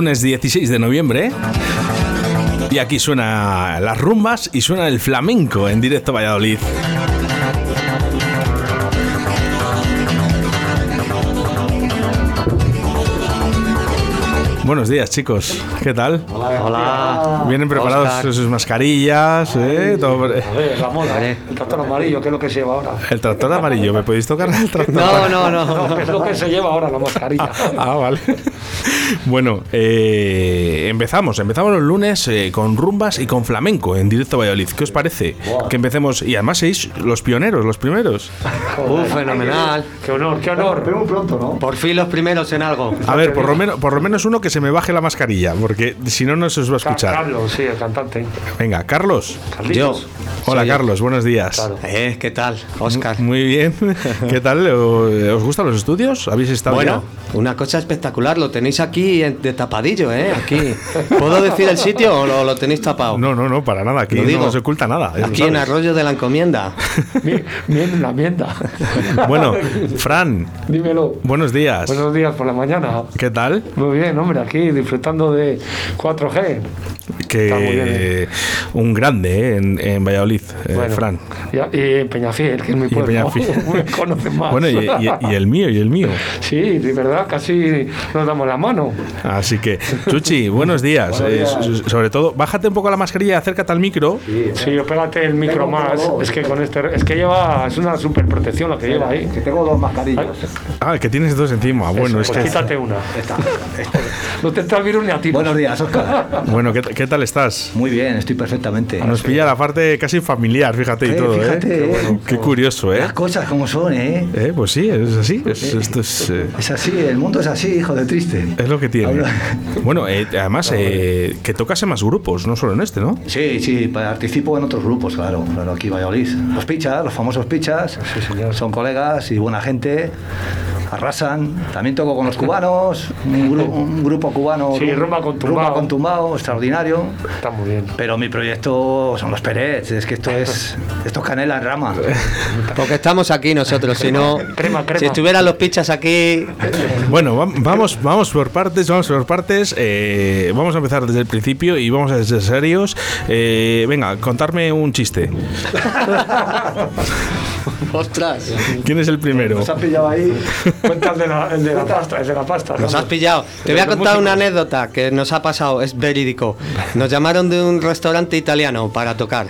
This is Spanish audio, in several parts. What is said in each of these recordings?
lunes 16 de noviembre. Y aquí suena las rumbas y suena el flamenco en directo Valladolid. Buenos días, chicos. ¿Qué tal? Hola. Vienen preparados Oscar. sus mascarillas, ¿eh? Todo- A ver, la moda, ¿eh? el tractor amarillo, que es lo que se lleva ahora. El tractor amarillo, ¿me podéis tocar el tractor? No, no, no. No, es lo que se lleva ahora, la mascarilla. Ah, vale. Bueno, eh, empezamos. Empezamos los lunes eh, con rumbas y con flamenco en directo Valladolid. ¿Qué os parece? Que empecemos. Y además sois los pioneros, los primeros. Uh, fenomenal. Qué honor, qué honor. Pero muy pronto, ¿no? Por fin los primeros en algo. A ver, por lo, menos, por lo menos uno que se me baje la mascarilla, porque si no, no se os va a escuchar. Carlos, sí, el cantante. Venga, Carlos. Yo. Carlitos. Hola, Soy yo. Carlos, buenos días. Claro. Eh, ¿qué tal, Oscar? Muy bien. ¿Qué tal? ¿O- ¿Os gustan los estudios? ¿Habéis estado Bueno, ya? una cosa espectacular, lo tenéis aquí en- de tapadillo, ¿eh? Aquí. ¿Puedo decir el sitio o lo, lo tenéis tapado? No, no, no, para nada. Aquí Lo digo. no se oculta nada. Aquí en. Arroyo de la Encomienda. Bien, bien, la mienda. Bueno, Fran, Dímelo. buenos días. Buenos días por la mañana. ¿Qué tal? Muy bien, hombre, aquí disfrutando de 4G. Que Está muy bien, ¿eh? un grande eh, en, en Valladolid, eh, Fran. Y, y en Peñafiel, que es mi pueblo. Peñafiel. Me conocen más. Bueno, y, y- y el mío, y el mío. Sí, de verdad, casi nos damos la mano. Así que, Chuchi, buenos días. Eh, so- sobre todo, bájate un poco la mascarilla, acércate al micro. Sí, yo pégate el micro Tengo más. Es que con este. Es que lleva. Es una super protección la que lleva ahí. Que tengo dos mascarillas. Ah, que tienes dos encima. Bueno, es pues que. quítate una. Esta. No te entra el virus ni a ti. Buenos días, Oscar. Bueno, ¿qué, qué tal estás? Muy bien, estoy perfectamente. Nos pilla la parte casi familiar, fíjate y Eh, todo, fíjate, ¿eh? eh. Qué, bueno, qué curioso, ¿eh? Las cosas como son, ¿eh? Eh, Pues sí, es así. Es, esto es, eh, Es así, el mundo es así, hijo de triste. es lo que tiene. Bueno, eh, además, eh, que tocas en más grupos, no solo en este, ¿no? Sí, sí, participo en otros grupos, claro, claro, aquí en Valladolid. Los pichas, los famosos pichas, son colegas y buena gente, arrasan. También toco con los cubanos, un, gru- un grupo cubano. Sí, Rumba con Tumbao. Rumba con Tumbao, extraordinario. Está muy bien. Pero mi proyecto son los Pérez, es que esto es, esto es canela en rama. Porque estamos aquí nosotros, si no. Crema, crema. Si estuvieran los pichas aquí. Bueno, va- vamos, vamos por partes, vamos por partes. eh, vamos a empezar desde el principio y vamos a ser serios. Eh, venga, contarme un chiste. ¡Ostras! ¿Quién es el primero? Nos has pillado ahí. Cuenta el de la, el de la pasta, el de la pasta. Nos has pillado. Te voy a contar una anécdota que nos ha pasado, es verídico. Nos llamaron de un restaurante italiano para tocar.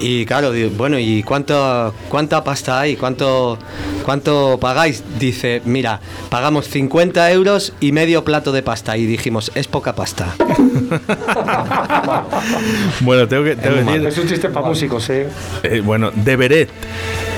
Y claro, bueno, ¿y cuánto, cuánta pasta hay? ¿Cuánto, ¿Cuánto pagáis? Dice, mira, pagamos 50 euros y medio plato de pasta. Y dijimos, es poca pasta. Bueno, tengo que, tengo que decir. Es un chiste para músicos, ¿eh? eh, bueno, de Beret.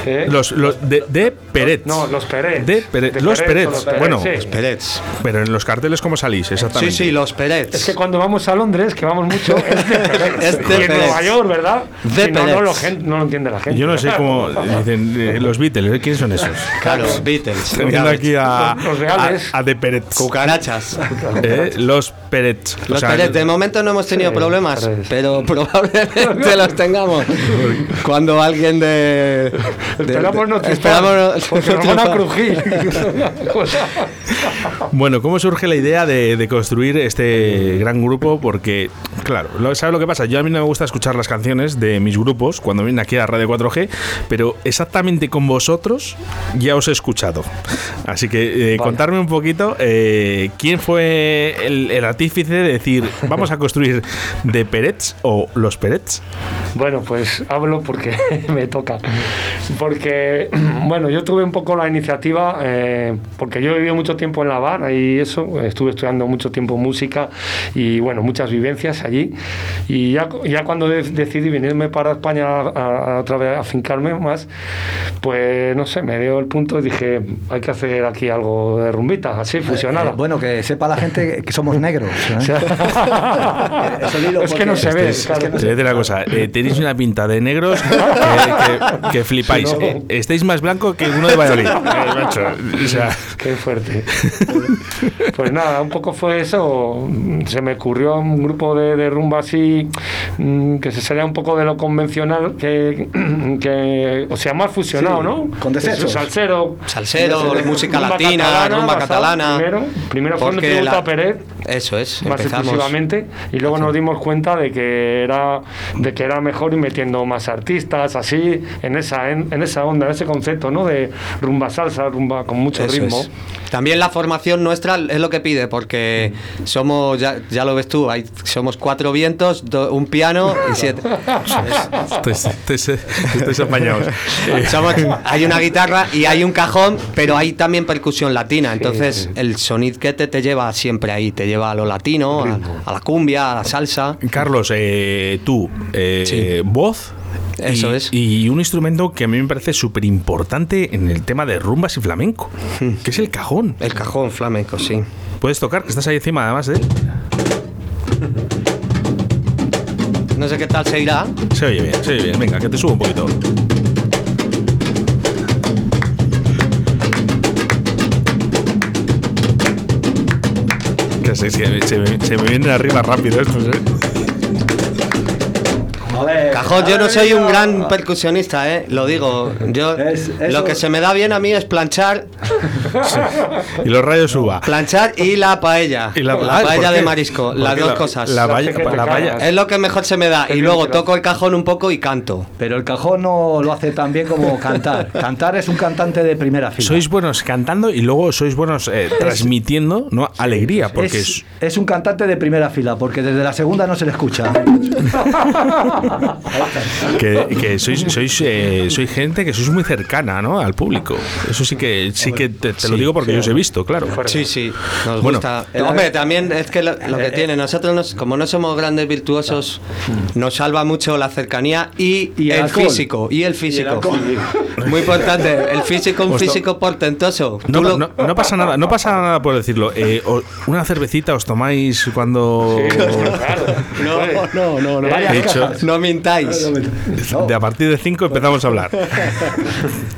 ¿Eh? Los, los de, de Peret. No, los. De Peret. De Los Peret. o los Pérez, Bueno, sí. Perets. pero en los carteles, ¿cómo salís? Exactamente. Sí, sí, los Es Perets. que cuando vamos a Londres, que vamos mucho, es de Pérez. Es de y en. Nueva York, ¿verdad? De Si no, lo, gen- no lo entiende la gente. Yo no sé cómo dicen eh, los Beatles. ¿eh? ¿Quiénes son esos? Claro, Beatles. Teniendo aquí a, Los- los reales. a, a de Peret. Cucarachas. Eh, los Peret. O Los sea, Pérez, de momento no hemos tenido Sí, problemas, pero probablemente los tengamos. Cuando alguien de. De- Esperamos no triunfar, esperamos porque no nos van a crujir. Bueno, ¿cómo surge la idea de, de construir este gran grupo? Porque, claro, ¿sabes lo que pasa? Yo a mí no me gusta escuchar las canciones de mis grupos cuando vienen aquí a Radio 4G, pero exactamente con vosotros ya os he escuchado. Así que eh, contarme un poquito eh, quién fue el, el artífice de decir, vamos a construir de Perets o los Perets. Bueno, pues hablo porque me toca. Porque, bueno, yo tuve un poco la iniciativa, eh, porque yo he vivido mucho tiempo en La Habana y eso, estuve estudiando mucho tiempo música y, bueno, muchas vivencias allí. Y ya, ya cuando de- decidí venirme para España a, a otra vez a fincarme más, pues, no sé, me dio el punto y dije, hay que hacer aquí algo de rumbita, así, fusionada. Eh, bueno, que sepa la gente que somos negros. ¿eh? O sea, es que no se ve. es claro. Te voy a decir una cosa, eh, tenéis una pinta de negros que, que- que flipáis. No. Eh, estáis más blanco que uno de Valladolid. Eh, o sea, Qué fuerte. Pues nada, un poco fue eso. Se me ocurrió un grupo de, de rumba así mm, que se salía un poco de lo convencional, que, que o sea, más fusionado, Sí, ¿no? con desechos. Salsero. Salsero, Rumba música catalana, latina, rumba basado catalana. Primero, primero fue tributo la- a Pérez. Eso es. más exclusivamente y luego nos dimos cuenta de que era de que era mejor ir metiendo más artistas así en esa en, en esa onda en ese concepto no de rumba salsa rumba con mucho Eso ritmo es. También la formación nuestra es lo que pide, porque somos, ya, ya lo ves tú, hay, somos cuatro vientos, do- un piano y siete. Estáis, apañados. Somos- hay una guitarra y hay un cajón, pero hay también percusión latina. Entonces sí. el soniquete te lleva siempre ahí, te lleva a lo latino, a, a la cumbia, a la salsa. Carlos, eh, tú, eh, Sí. voz. Eso y, es. Y un instrumento que a mí me parece súper importante en el tema de rumbas y flamenco, que es el cajón. El cajón flamenco, sí. Puedes tocar, que estás ahí encima además de él. No sé qué tal se irá. Se oye bien, se oye bien. Venga, que te subo un poquito. Que se, se- se me- se me vienen arriba rápido estos, ¿eh? Cajón, yo no soy un gran percusionista, ¿eh? Lo digo. Yo Es- lo que se me da bien a mí es planchar, Y los rayos suba. planchar y la paella. Y la, ah, ¿por paella de marisco, las dos la- cosas. La, valla- Hace que te la valla- cagas. Es lo que mejor se me da. Y luego toco el cajón un poco y canto. Pero el cajón no lo hace tan bien como cantar. Cantar es un cantante de primera fila. Sois buenos cantando y luego sois buenos eh, transmitiendo ¿no? alegría, porque es, es, es un cantante de primera fila, porque desde la segunda no se le escucha. que, que sois, sois, eh, sois gente que sois muy cercana ¿no? al público. Eso sí que sí que te, te lo digo porque yo os he visto, claro. Sí, sí, nos Bueno, gusta. Eh, hombre, también es que lo, lo que tiene, nosotros nos- como no somos grandes virtuosos, nos salva mucho la cercanía y, Y el físico. Y el físico. Muy importante, el físico, un Pues físico portentoso. No, lo- no- no pasa nada, no pasa nada por decirlo. Eh, o- una cervecita os tomáis cuando Sí, claro. no, no, no, no. He dicho, No mintáis. de a partir de 5 empezamos a hablar.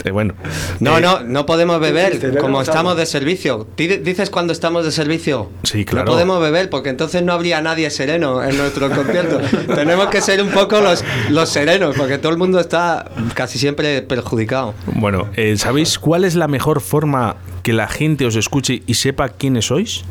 Eh, bueno, No, eh, no, no podemos beber como estamos de servicio. Di- ¿Dices cuando estamos de servicio? Sí, claro. No podemos beber porque entonces no habría nadie sereno en nuestro concierto. Tenemos que ser un poco los, los serenos porque todo el mundo está casi siempre perjudicado. Bueno, eh, ¿sabéis cuál es la mejor forma que la gente os escuche y sepa quiénes sois?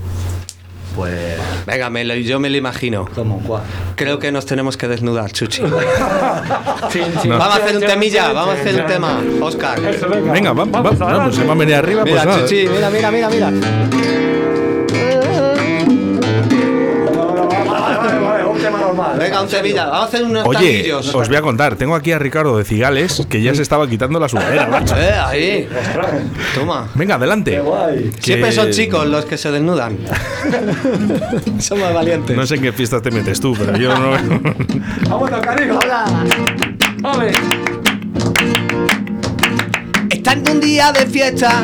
Pues, Venga, me lo- yo me lo imagino. ¿cómo? ¿Cuál? Creo que nos tenemos que desnudar, Chuchi. Sí, sí. Vamos a hacer un temilla, vamos a hacer un tema. Oscar. Eso, Venga, va, va, Vamos, va, adelante. pues se va a venir arriba, Mira, pues. Chuchi, mira, mira, mira, mira. Vamos a hacer unos Oye, os voy a contar, tengo aquí a Ricardo de Cigales que ya se estaba quitando la sudadera, macho. Eh, ahí. Toma. Venga, adelante. Qué guay. Que- Siempre son chicos los que se desnudan. son más valientes. No sé en qué fiestas te metes tú, pero yo no. Vamos a tocar, hijo. Vale. Estando un día de fiesta,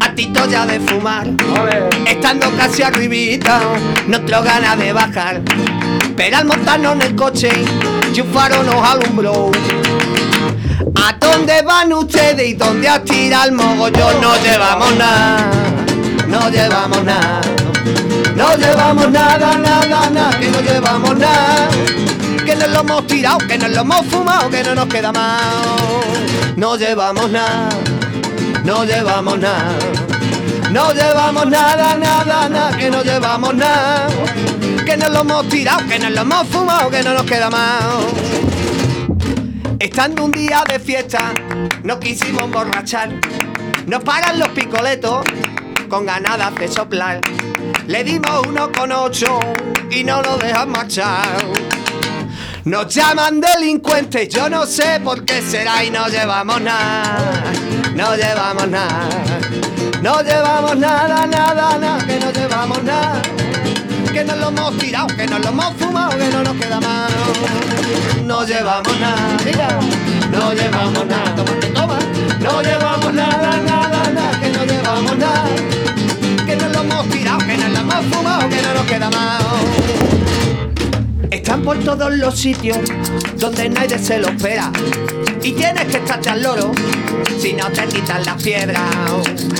a Tito ya de fumar. Vale. Estando casi arribita, no tengo ganas de bajar. Pero al montarnos en el coche, y un faro nos alumbró. ¿A dónde van ustedes y dónde a tirar el mogollón? No llevamos nada, no llevamos nada. No llevamos nada, nada, nada, que no llevamos nada. Que nos lo hemos tirado, que nos lo hemos fumado, que no nos queda más. No llevamos nada, no llevamos nada. No llevamos nada, nada, nada, que no llevamos nada. Que nos lo hemos tirado, que nos lo hemos fumado, que no nos queda más. Estando un día de fiesta, no quisimos emborrachar. Nos paran los picoletos con ganas de soplar. Le dimos uno con ocho y no nos dejan marchar. Nos llaman delincuentes, yo no sé por qué será y no llevamos nada. No llevamos nada. No llevamos nada, nada, nada, que no llevamos nada. Que nos lo hemos tirado, que nos lo hemos fumado, que no nos queda más. No llevamos nada, no llevamos nada, toma, toma. No llevamos nada, nada, nada, que no llevamos nada. Que nos lo hemos tirado, que nos lo hemos fumado, que no nos queda más. Están por todos los sitios donde nadie se lo espera. Y tienes que estarte al loro si no te quitan las piedras.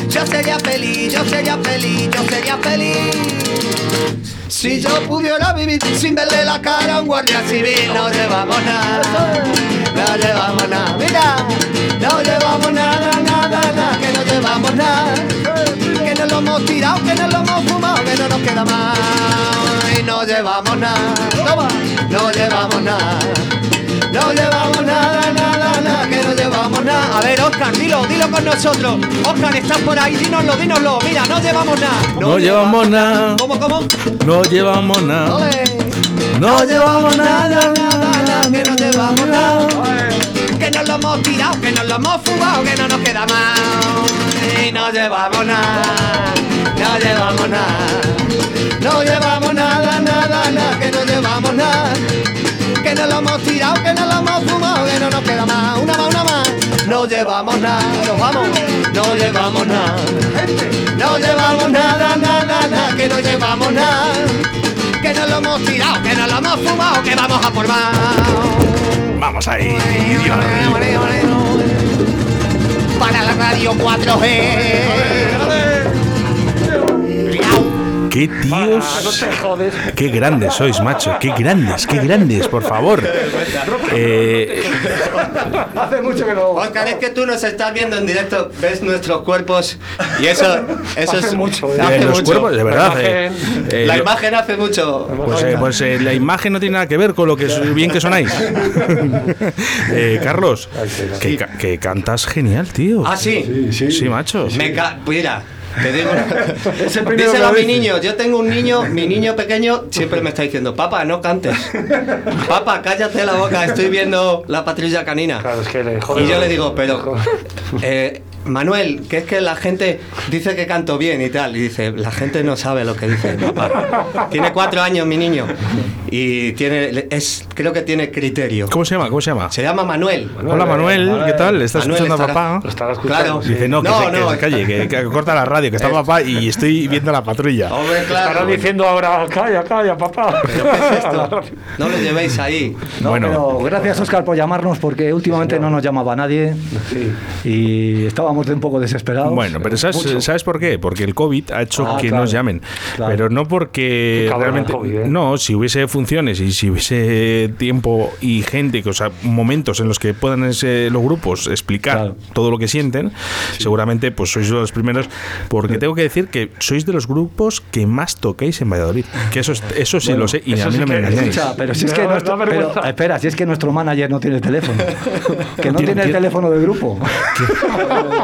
Yo sería feliz, yo sería feliz, yo sería feliz. Si yo pudiera vivir sin verle la cara a un guardia civil, no llevamos nada, no llevamos nada. Mira, no llevamos nada, nada, nada, que no llevamos nada. Que nos lo hemos tirado, que nos lo hemos fumado, que no nos queda más. no llevamos nada. No llevamos nada. No llevamos nada, nada, nada, no llevamos nada. A ver, Oscar, dilo, dilo con nosotros. Oscar, estás por ahí, dínoslo, dínoslo. Mira, no llevamos nada. No, llevamos nada. ¿Cómo, cómo? No llevamos nada. No llevamos nada. nada, nada, que no llevamos nada. Que nos lo hemos tirado, que nos lo hemos fumado, que no nos queda más. Y no llevamos nada, no llevamos nada. No llevamos nada, nada, nada, que no llevamos nada. Que nos lo hemos tirado, que nos lo hemos fumado, que no nos queda más. Una más, una más. No llevamos nada, nos vamos. No llevamos nada. No llevamos nada, nada, nada, que no llevamos nada. Que nos lo hemos tirado, que nos lo hemos fumado, que vamos a por más. Vamos ahí. Para la radio 4G. Qué Ah, no tíos. te jodes. Qué grandes sois, macho. Qué grandes, qué grandes, por favor. Eh, Hace mucho que no. Oscar, es que tú nos estás viendo en directo, ves nuestros cuerpos y eso, eso Hace es mucho, ¿eh? hace eh, los mucho. cuerpos, de verdad. La eh, imagen- eh, La imagen hace mucho. Pues, eh, pues, eh, la imagen no tiene nada que ver con lo que es- bien que sonáis. Eh, Carlos, que, que cantas genial, tío. Ah, sí. Sí, macho. Me ca- Mira, te digo. Díselo a mi niño. Yo tengo un niño, mi niño pequeño siempre me está diciendo, papá, no cantes. Papá, cállate la boca, estoy viendo la patrulla canina. Claro, es que le jode. Y yo le digo, pero eh, Manuel, que es que la gente dice que canto bien y tal. Y dice, la gente no sabe lo que dice papá. Tiene cuatro años mi niño. Y tiene, es, creo que tiene criterio. ¿Cómo se llama? ¿Cómo se llama? Se llama Manuel. Hola Manuel, ¿qué tal? ¿Estás Manuel escuchando a estará- papá? Lo estará escuchando. Claro. sí. Dice, no, que, No, se, que no. se calle, que, que corta la radio, que está Es- papá y estoy viendo la patrulla. Hombre, claro. diciendo ahora, calla, calla, papá. ¿Pero qué es esto? No lo llevéis ahí. No, Bueno. pero gracias Oscar por llamarnos porque últimamente no nos llamaba nadie Sí. y estábamos un poco desesperados. Bueno, pero ¿sabes. ¿sabes por qué? Porque el COVID ha hecho Ah, que claro, nos llamen. claro. Pero no porque realmente. el COVID, ¿eh? No, si hubiese funciones y si hubiese tiempo y gente, o sea, momentos en los que puedan ese- los grupos explicar Claro. todo lo que sienten, seguramente pues sois los primeros. Porque tengo que decir que sois de los grupos que más tocáis en Valladolid. Que eso, es- eso sí lo sé y a mí sí no me engañáis. Escucha, pero si es que da- nuestro, da pero, espera, si es que nuestro manager no tiene teléfono, que no Tiene- tiene el tiene- teléfono del grupo.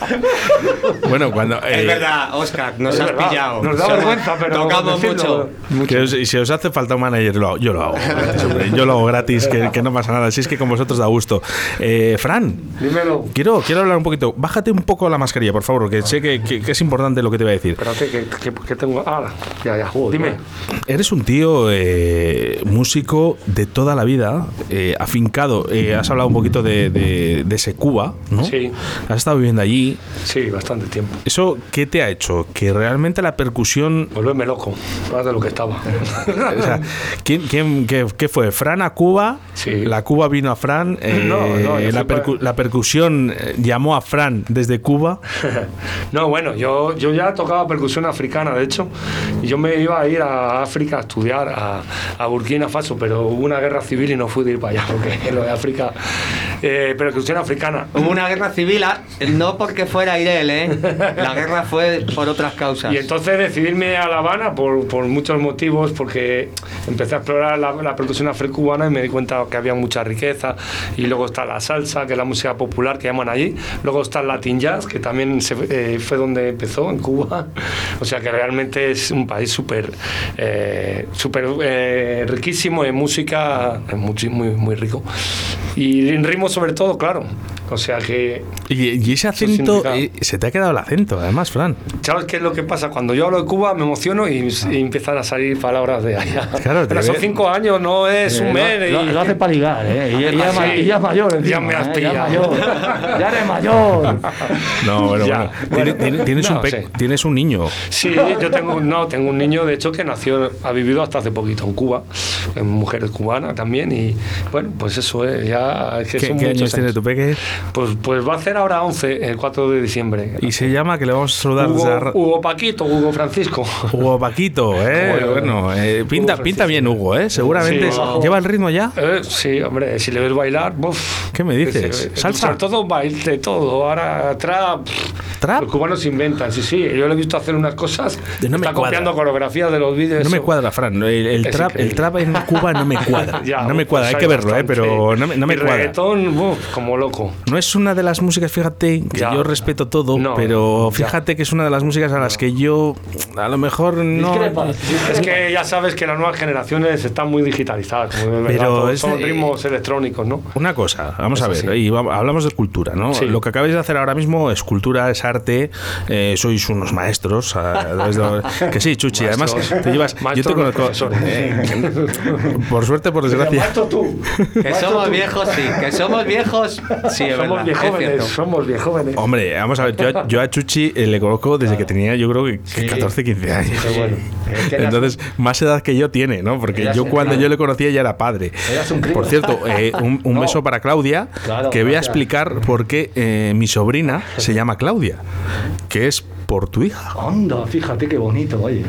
Bueno, cuando. Es eh, verdad, Oscar, nos has verdad. pillado. Nos da vergüenza, pero Tocamos mucho. Os- y si os hace falta un manager, lo hago- yo lo hago. gratis. Yo lo hago gratis, que, que no pasa nada. Si es que con vosotros da gusto. Eh, Fran, Dímelo. quiero, quiero hablar un poquito. Bájate un poco la mascarilla, por favor, que sé que, que- que es importante lo que te voy a decir. Espérate, que, que, que tengo. Ah, ya, ya. Dime. Eres un tío eh, músico de toda la vida, eh, afincado. Eh, has hablado un poquito de, de, de ese Cuba, ¿no? Sí. Has estado viviendo allí. Sí, bastante tiempo. ¿Eso qué te ha hecho? Que realmente la percusión Volverme loco, más de lo que estaba. O sea, ¿quién, quién- qué, qué fue? ¿Fran a Cuba? Sí. ¿La Cuba vino a Fran? Eh, No, no, yo la, percu- para- la percusión eh, llamó a Fran desde Cuba. No, bueno, yo, yo ya tocaba percusión africana, de hecho, y yo me iba a ir a África a estudiar, a, a Burkina Faso, pero hubo una guerra civil y no fui de ir para allá, porque lo de África, eh, percusión africana. Hubo una guerra civil, ah, no porque fuera Irel, ¿eh? La guerra fue por otras causas. Y entonces decidirme a La Habana por, por muchos motivos, porque empecé a explorar la, la percusión afrocubana y me di cuenta que había mucha riqueza. Y luego está la salsa, que es la música popular que llaman allí. Luego está el Latin Jazz, que también se- eh, fue donde empezó, en Cuba. O sea que realmente es un país súper eh, súper, eh, riquísimo en música, es muy, muy, muy rico. Y en ritmo sobre todo, claro. O sea que Y, y ese acento, significa- eh, se te ha quedado el acento, además, Fran. ¿Sabes qué es lo que pasa? Cuando yo hablo de Cuba me emociono y, y empiezan a salir palabras de allá. Claro, te Pero son cinco años, no es un Eh, mes. lo, y- lo- hace para ligar, ¿eh? Y, y ya, Sí. es mayor. encima, Ya me has ¿eh? Ya, es mayor. ya eres mayor. No, bueno, Ya, bueno. bueno. Tiene- tiene- tienes, No, un sí. tienes un niño. Sí, yo tengo, un- no, tengo un niño, de hecho, que nació, ha vivido hasta hace poquito en Cuba, en mujer cubana también, y bueno, pues eso es, ya es que ¿Qué, son qué años tiene tu peque? Pues, pues va a hacer ahora 11, el 4 de diciembre. Y se llama, que le vamos a saludar Hugo, Hugo Paquito, Hugo Francisco. Hugo Paquito, ¿eh? bueno, eh, pinta, pinta bien Hugo, ¿eh? Seguramente. ¿Lleva el ritmo ya? Eh, sí, hombre, si le ves bailar, ¿Qué me dices? ¿Salsa? Sobre todo baile, todo. Ahora, trap. ¿Trap? Los cubanos inventan, sí, sí. Yo le he visto hacer unas cosas. No está copiando coreografías de los vídeos. No me cuadra, Fran. El, trap, el trap en Cuba no me cuadra. no me cuadra, hay que verlo, ¿eh? Pero no me, no me cuadra. reggaetón, como loco. No es una de las músicas, fíjate, que yo respeto todo, pero fíjate que es una de las músicas a las que yo a lo mejor no. Es que ya sabes que las nuevas generaciones están muy digitalizadas, pero son ritmos electrónicos, ¿no? Una cosa, vamos a ver, y hablamos de cultura, ¿no? Lo que acabáis de hacer ahora mismo es cultura, es arte, eh, sois unos maestros. que sí, Chuchi, además te llevas. yo te conozco. Eh, por suerte, por desgracia. Que somos viejos, sí, que somos viejos, sí, es somos Viejóvenes, somos viejóvenes. Hombre, vamos a ver, yo, a Chuchi eh, le conozco desde que tenía, yo creo que 14, 15 años. Entonces, más edad que yo tiene, ¿no? Porque yo cuando yo le conocía ya era padre. Por cierto, un, beso para Claudia, que voy a explicar por qué mi sobrina se llama Claudia, que es por tu hija. Anda, fíjate qué bonito, oye.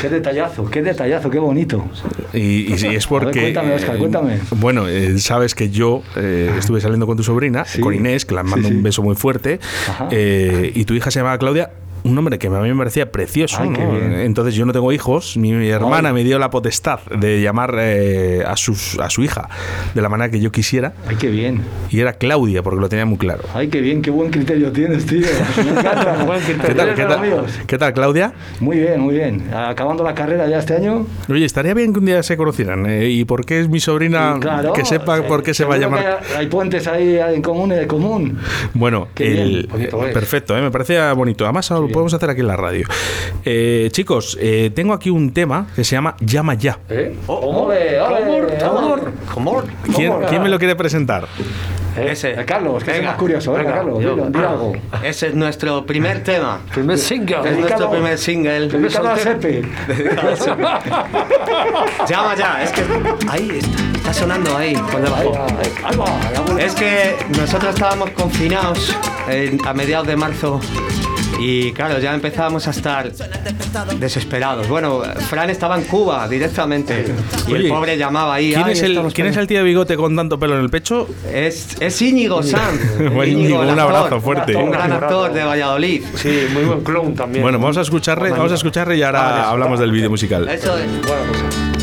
Qué detallazo, qué detallazo, qué bonito. Y, y, es porque. cuéntame, Oscar, cuéntame. bueno, eh, sabes que yo eh, estuve saliendo con tu sobrina, con Inés, que la mando un beso muy fuerte, eh, y tu hija se llama Claudia un nombre que a mí me parecía precioso. Entonces yo no tengo hijos. Mi, hermana me dio la potestad de llamar eh, a, sus, a su hija de la manera que yo quisiera. Ay, qué bien. Y era Claudia, porque lo tenía muy claro. Ay, qué bien, qué buen criterio tienes, tío. ¿Qué, tal, qué, tal, Claudia? Muy bien, muy bien. Acabando la carrera ya este año. Oye, estaría bien que un día se conocieran. Eh, ¿Y por qué es mi sobrina? que sepa por qué se va a llamar. Hay, puentes ahí en común y de común. Bueno, el, perfecto, eh, me parecía bonito. Además, podemos hacer aquí en la radio. Eh, chicos, eh, tengo aquí un tema que se llama Llama Ya. ¿Eh? Oh, ole, ole, ¿Quién, ¿Quién me lo quiere presentar? ¿Eh? Ese. Carlos, que venga, es más curioso. Venga, Carlos, dile, algo. Ese es nuestro primer tema. Primer single. Es nuestro primer single. Dedicado a Sepe. Llama ya, es que ahí está, está sonando ahí, por debajo. Es que nosotros estábamos confinados a mediados de marzo y claro, ya empezábamos a estar desesperados. Bueno, Fran estaba en Cuba directamente. Y el pobre llamaba ahí. ¿Quién, es el, ¿quién es el tío de bigote con tanto pelo en el pecho? Es, es Íñigo Sanz. un abrazo fuerte. Un gran actor de Valladolid. Sí, muy buen clown también. Bueno, vamos a escucharle, vamos a escucharle y ahora hablamos del vídeo musical. Eso es. Bueno, pues.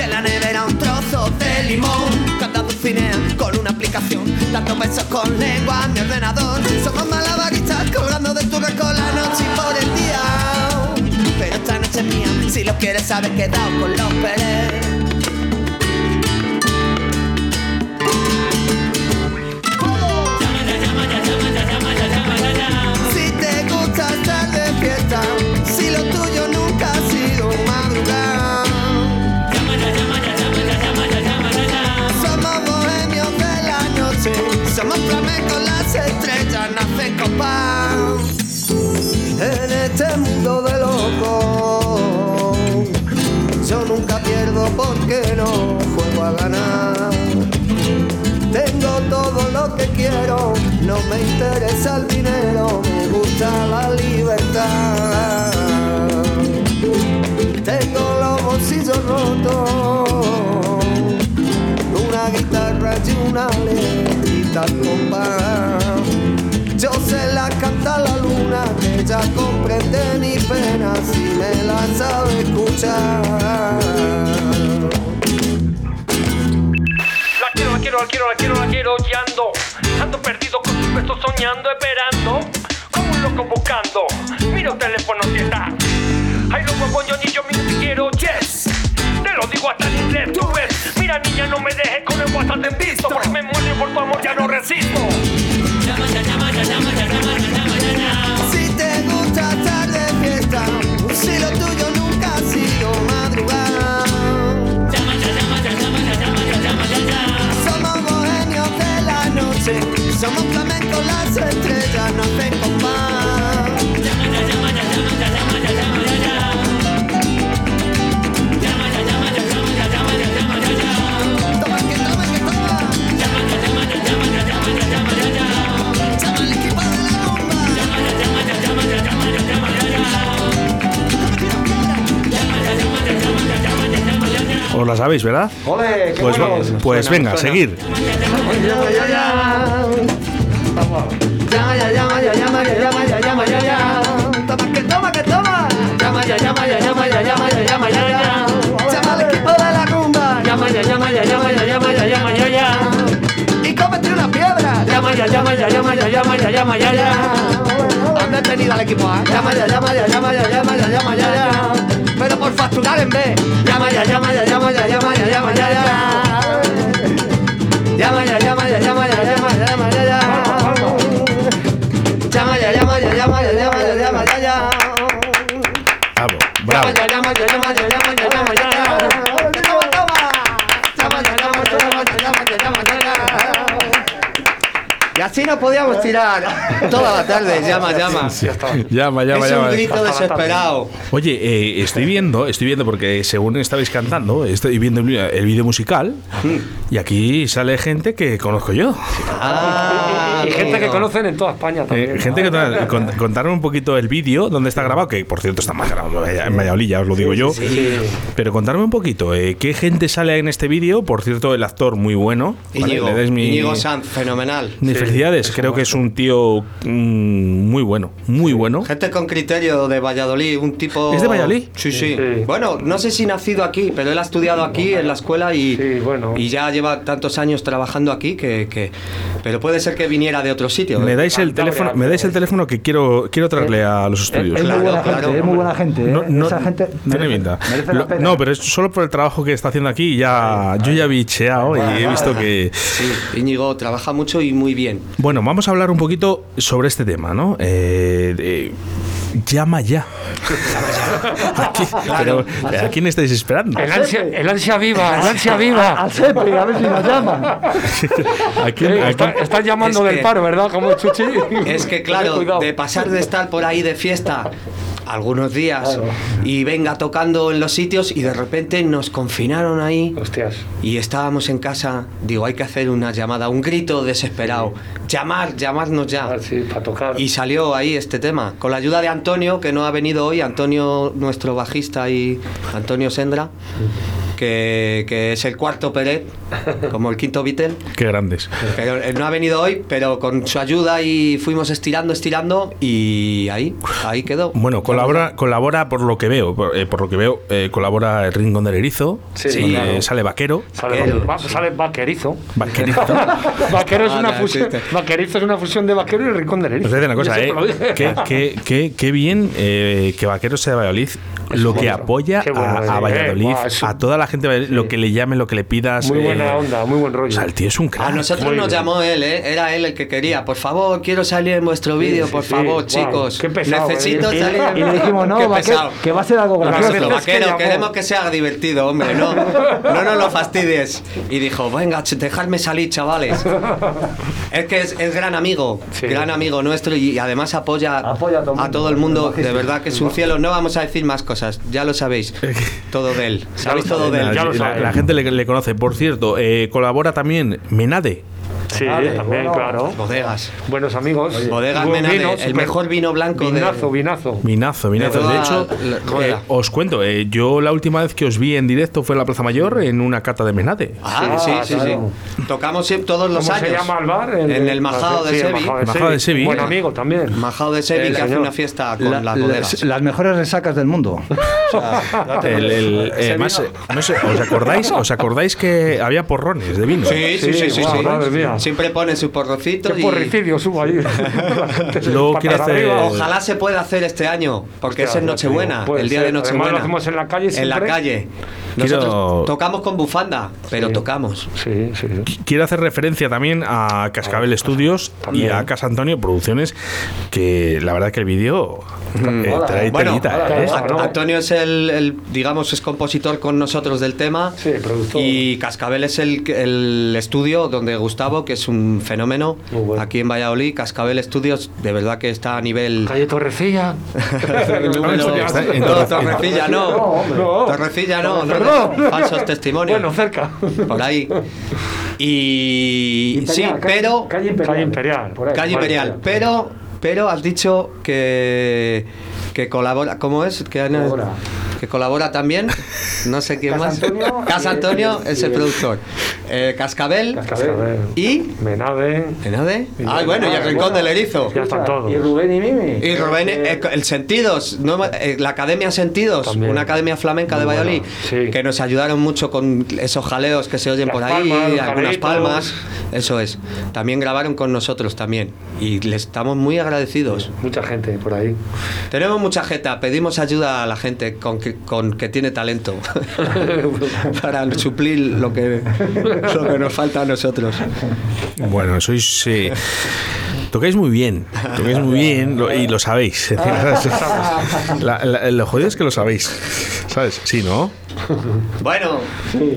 En la nevera un trozo de limón. Cuando aluciné con una aplicación, dando besos con lengua a mi ordenador. Somos malabaristas colgando de tu con la noche y por el día. Pero esta noche es mía, si lo quieres saber, quedado con los Pérez. en me interesa el dinero, me gusta la libertad. Tengo los bolsillos rotos, una guitarra y una letrita con yo se la canta la luna, que ella comprende mi pena si me la sabe escuchar. La quiero, la quiero, la quiero, la quiero, la quiero, y soñando, esperando, como un loco buscando. Mira el teléfono si está. Ay, loco, yo ni yo mismo te quiero, yes. Te lo digo hasta en inglés, tú ves. Mira, niña, no me dejes con el te he visto. Porque me muero por tu amor, ya no resisto. Somos flamencos, las estrellas nos hacen compás. Os la sabéis, ¿verdad? ¡Ole! ¡Qué Pues, bueno! pues Suena, venga, suena. seguir. Llama ya, ya. Llama ya, llama ya, llama ya, llama ya, llama ya, ya. Toma que toma que toma, Llama ya, llama ya, llama ya, llama ya, llama ya, ya. llama al equipo de la rumba. Llama ya, llama ya, llama ya, llama ya, llama ya, ya. Y cómete una piedra. Llama ya, llama ya, llama ya, llama ya, llama ya, ya. Han detenido al equipo A. Llama ya, llama ya, llama ya, llama ya, llama ya, ya. Pero por facturar en B. Llama ya, llama ya, llama ya, llama ya, llama ya. Llama ya, llama ya, llama ya, llama ya, llama ya, así nos podíamos tirar toda la tarde. Llama, llama. Llama, llama, es llama. un grito desesperado. Oye, eh, estoy viendo, estoy viendo porque según estabais cantando, estoy viendo el, vídeo musical y aquí sale gente que conozco yo. Ah, Y gente que conocen en toda España también. Eh, gente que con- contarme un poquito el vídeo, dónde está grabado, que por cierto está más grabado en Valladolid, ya os lo digo yo. Pero contarme un poquito, eh, ¿qué gente sale en este vídeo? Por cierto, el actor muy bueno. ¿vale? Íñigo, Le dais mi- Sanz, fenomenal. mis felicidades, creo que es un tío mm, muy bueno, muy bueno. Gente con criterio de Valladolid, un tipo... ¿Es de Valladolid? Sí, sí, Sí. Bueno, no sé si nacido aquí, pero él ha estudiado aquí en la escuela y, Sí, bueno. y ya lleva tantos años trabajando aquí que, que- Pero puede ser que viniera de otro sitio. Me ¿eh? dais el Cantabria, teléfono, me dais el teléfono que quiero quiero traerle a los estudios. Es Claro, muy buena claro. gente, es muy buena gente. ¿eh? No, no, Esa gente tiene merece- pinta. merece Lo- la pena. no, pero es solo por el trabajo que está haciendo aquí. Ya, yo ya he bicheado y he visto que. Sí, Íñigo trabaja mucho y muy bien. Bueno, vamos a hablar un poquito sobre este tema, ¿no? Eh, de- llama ya. Aquí- pero, ¿A quién estáis esperando? El ansia, el ansia viva, el ansia viva. Al Sepi, a ver si nos llaman. ¿A quién- Eh, a está- quién- estás llamando Es del que- paro, ¿verdad? Como Chuchi. Es que claro, de pasar de estar por ahí de fiesta algunos días y venga tocando en los sitios y de repente nos confinaron ahí Hostias. y estábamos en casa, digo, hay que hacer una llamada, un grito desesperado, llamar, llamarnos ya. para tocar. Y salió ahí este tema, con la ayuda de Antonio, que no ha venido hoy, Antonio, nuestro bajista y Antonio Sendra, que, que es el cuarto Peret, como el quinto Beatle. Qué grandes. Pero él no ha venido hoy, pero con su ayuda y fuimos estirando, estirando y ahí, ahí quedó. Bueno, colabora, colabora por lo que veo, por, eh, por lo que veo, eh, colabora el Rincón del Erizo, Sí, donde claro. sale Vaquero. Sale, Vaquero. va- sale vaquerizo. Vaquerito. vaquero es Ah, una fusión. Vaquerizo es una fusión de vaquero y el rincón del erizo. Os decir una cosa, ¿eh? Qué, qué- qué- qué bien eh, que Vaquero sea de Valladolid, lo que bueno. apoya bueno, a, eh. a Valladolid, un- a toda la gente lo que le llame, lo que le pidas. Muy eh, buena onda, muy buen rollo. O sea, el tío es un crack. A nosotros Muy nos bien. llamó él, ¿eh? era él el que quería. Por favor, quiero salir en vuestro vídeo, sí, por sí. favor, chicos. qué pesado, Necesito ¿eh? salir. Y le dijimos, no, va, que, pesado. que va a ser algo gracioso. que Vaquero, queremos que sea divertido, hombre, no, no nos lo fastidies. Y dijo, venga, dejadme salir, chavales. Es que es, es gran amigo, Sí. gran amigo nuestro y además apoya, Apoya a todo el mundo. todo el mundo. De verdad que es un cielo. No vamos a decir más cosas, ya lo sabéis. Todo de él. Sabéis todo de sabéis, él. ya lo la, sabéis. la gente le, le conoce. Por cierto, eh, colabora también Menade. Sí, Vale, también, bueno. claro. Bodegas. Buenos amigos. Bodegas Buen Menade, vino, el mejor vino blanco de- Vinazo, vinazo. De hecho, la eh, os cuento, eh, yo la última vez que os vi en directo fue en la Plaza Mayor en una cata de Menade. Ah, sí, sí, claro. sí. Tocamos todos los ¿Cómo años. se llama el bar? En el Majado de el Sevi. Majado de Sevi. Buen amigo también. Majado de Sevi El que hace una fiesta con La- las bodegas. las, mejores resacas del mundo. El- el- eh, más, eh, no sé, ¿os acordáis, ¿os acordáis que había porrones de vino? Sí, sí, sí, sí. Siempre pone su porrocito Qué y porricidio subo Luego quiere hacer- arriba. ojalá se pueda hacer este año, porque Hostia, es en Nochebuena, el día ser. de Nochebuena. Además, lo hacemos en la calle En la calle. Quiero- Nosotros tocamos con bufanda, pero Sí. tocamos. Sí, sí. sí. Quiero hacer referencia también a Cascabel Studios y a Casa Antonio Producciones, que la verdad que el vídeo eh, Hola. trae Bueno, telita, hola, ¿eh? hola. A- ¿no? Antonio es el, el, digamos, es compositor con nosotros del tema. Sí, productor. Y Cascabel es el, el estudio donde Gustavo, que es un fenómeno Muy bueno. aquí en Valladolid. Cascabel Studios, de verdad que está a nivel. Calle Torrecilla. El número- Está en no, Torre- Torrecilla no. No. Torrecilla no, no, falsos testimonios. Bueno, cerca. por ahí. Y sí, calle- pero Calle Imperial. Calle Imperial. Por ahí. Calle Vale, Imperial, vale. pero pero has dicho que que colabora, ¿cómo es? Que, Colabora. Que colabora también. No sé quién Casa más. Antonio Casa Antonio es el productor. Eh, Cascabel, Cascabel. y Menade. ¿Menade? Ah, bueno, y el Rincón del Erizo. Ya están todos. Y Rubén y Mimi. Y Rubén, Eh, eh, el Sentidos, no, eh, la Academia Sentidos, También. una academia flamenca de Valladolid, sí. que nos ayudaron mucho con esos jaleos que se oyen Las por ahí, palmas, algunas palmas, eso es. También grabaron con nosotros también y les estamos muy agradecidos. Mucha gente por ahí. Tenemos mucha jeta, pedimos ayuda a la gente con que, con que tiene talento para suplir lo que, lo que nos falta a nosotros. Bueno, sois. eh, tocáis muy bien, tocáis muy bien lo- y lo sabéis. La- la- lo jodido es que lo sabéis, ¿sabes? Sí, ¿no? Bueno,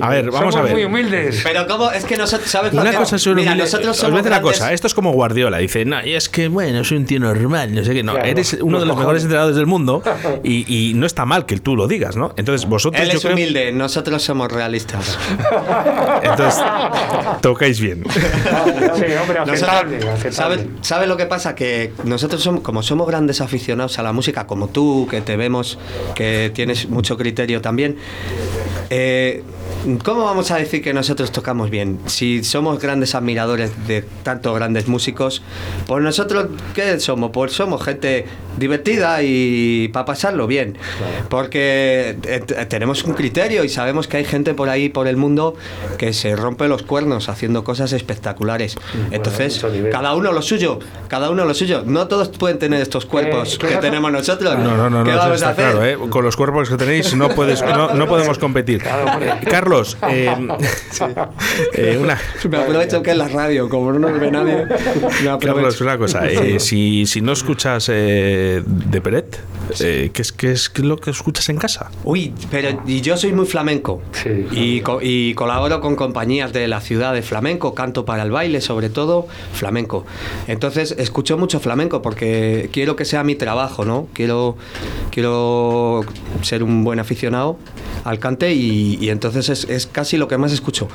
A ver, vamos Somos a ver. muy humildes. pero ¿cómo? Es que nosotros, ¿sabes Una cosa es Mira, nosotros Os somos voy a decir una grandes- cosa, esto es como Guardiola, dice, no, y es que bueno, soy un tío normal, no sé qué, no, Claro, eres uno de los los mejores entrenadores del mundo y, y no está mal que tú lo digas, ¿no? Entonces vosotros Él yo es creo- humilde, nosotros somos realistas. entonces tocáis bien. Sí, hombre, aceptable. Aceptable. ¿Sabes sabe lo que pasa? Que nosotros somos, como somos grandes aficionados a la música, como tú, que te vemos, que tienes mucho criterio también, eh, ¿cómo vamos a decir que nosotros tocamos bien? Si somos grandes admiradores de tantos grandes músicos, pues nosotros, ¿qué somos? Pues somos gente divertida y para pasarlo bien. Porque eh, tenemos un criterio y sabemos que hay gente por ahí, por el mundo, que se rompe los cuernos haciendo cosas espectaculares. Entonces, cada uno lo suyo, cada uno lo suyo. No todos pueden tener estos cuerpos qué que tenemos nosotros. No, no, no, ¿Qué no, vamos a está hacer? claro, ¿eh? Con los cuerpos que tenéis no, puedes, no, no podemos competir. Carlos, eh, eh, una, Me aprovecho que es la radio, como no nos ve nadie. Carlos, una cosa, eh, si, si no escuchas eh, de Peret, eh, ¿qué, es, qué es lo que escuchas en casa? Uy, pero y yo soy muy flamenco. Sí. Y, co- y colaboro con compañías de la ciudad de flamenco, canto para el baile, sobre todo flamenco. Entonces, escucho mucho flamenco porque quiero que sea mi trabajo, ¿no? Quiero, quiero ser un buen aficionado al cante y, entonces es, es casi lo que más escucho.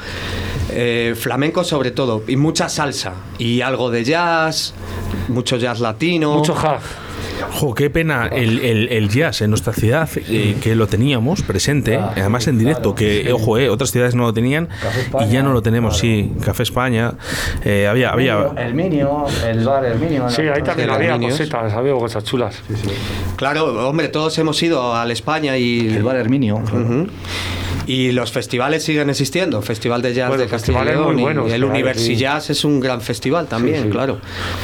Eh, flamenco sobre todo, y mucha salsa, y algo de jazz, mucho jazz latino. Mucho jazz. Jo, qué pena el, el- el jazz en nuestra ciudad, eh, que lo teníamos presente, además en directo, que, ojo, eh, otras ciudades no lo tenían y ya no lo tenemos, sí. Café España, eh, había, había, El Minio, el bar El Minio. Sí, ahí también había cositas, había cosas chulas. Claro, hombre, todos hemos ido al España y El bar Herminio. Ujú. Y los festivales siguen existiendo, Festival de Jazz Bueno, de Castilla León y buenos, el claro, Universi sí. Jazz es un gran festival también, Sí, sí. claro.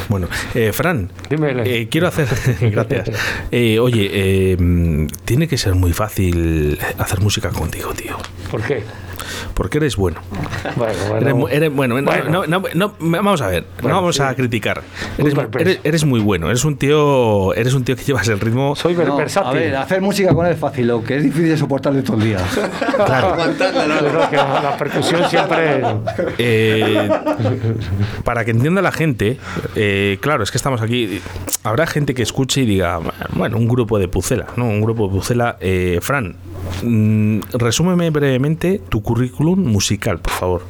Bueno, eh, Fran, eh, quiero hacer. gracias. Eh, oye, eh, tiene que ser muy fácil hacer música contigo, tío. ¿Por qué? Porque eres bueno. Bueno, bueno. Eres, mu- eres- bueno, no- Bueno. no- no- no, vamos a ver, Bueno, no vamos sí. a criticar. Eres, Muy eres- eres muy bueno, eres un tío, eres un tío que llevas el ritmo. Soy No, versátil. a ver, hacer música con él es fácil, lo que es difícil es soportarle todo el día. Aguantándolo. Yo creo que la, la percusión siempre. Eh, para que entienda la gente, eh, claro, es que estamos aquí. Habrá gente que escuche y diga, bueno, un grupo de Pucela, ¿no? Un grupo de Pucela. Eh, Fran, mm, resúmeme brevemente tu currículum musical, por favor.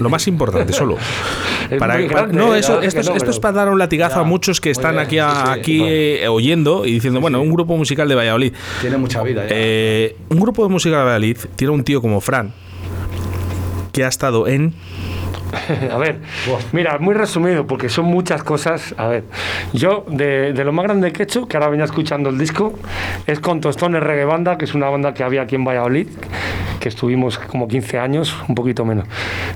Lo más importante, solo. Es Para, muy para- grande, no, eso, esto, es, no, esto es pero- para dar un latigazo Ya, a muchos que están bien, aquí, a- sí, sí, aquí bueno. eh, oyendo y diciendo, bueno, un grupo musical de Valladolid. Tiene mucha vida. Eh, un grupo de música de Valladolid tiene un tío como Fran que ha estado en A ver, mira, muy resumido, porque son muchas cosas. A ver, yo de, lo más grande que he hecho, que ahora venía escuchando el disco, es con Tostones Reggae Banda, que es una banda que había aquí en Valladolid, que estuvimos como 15 años, un poquito menos,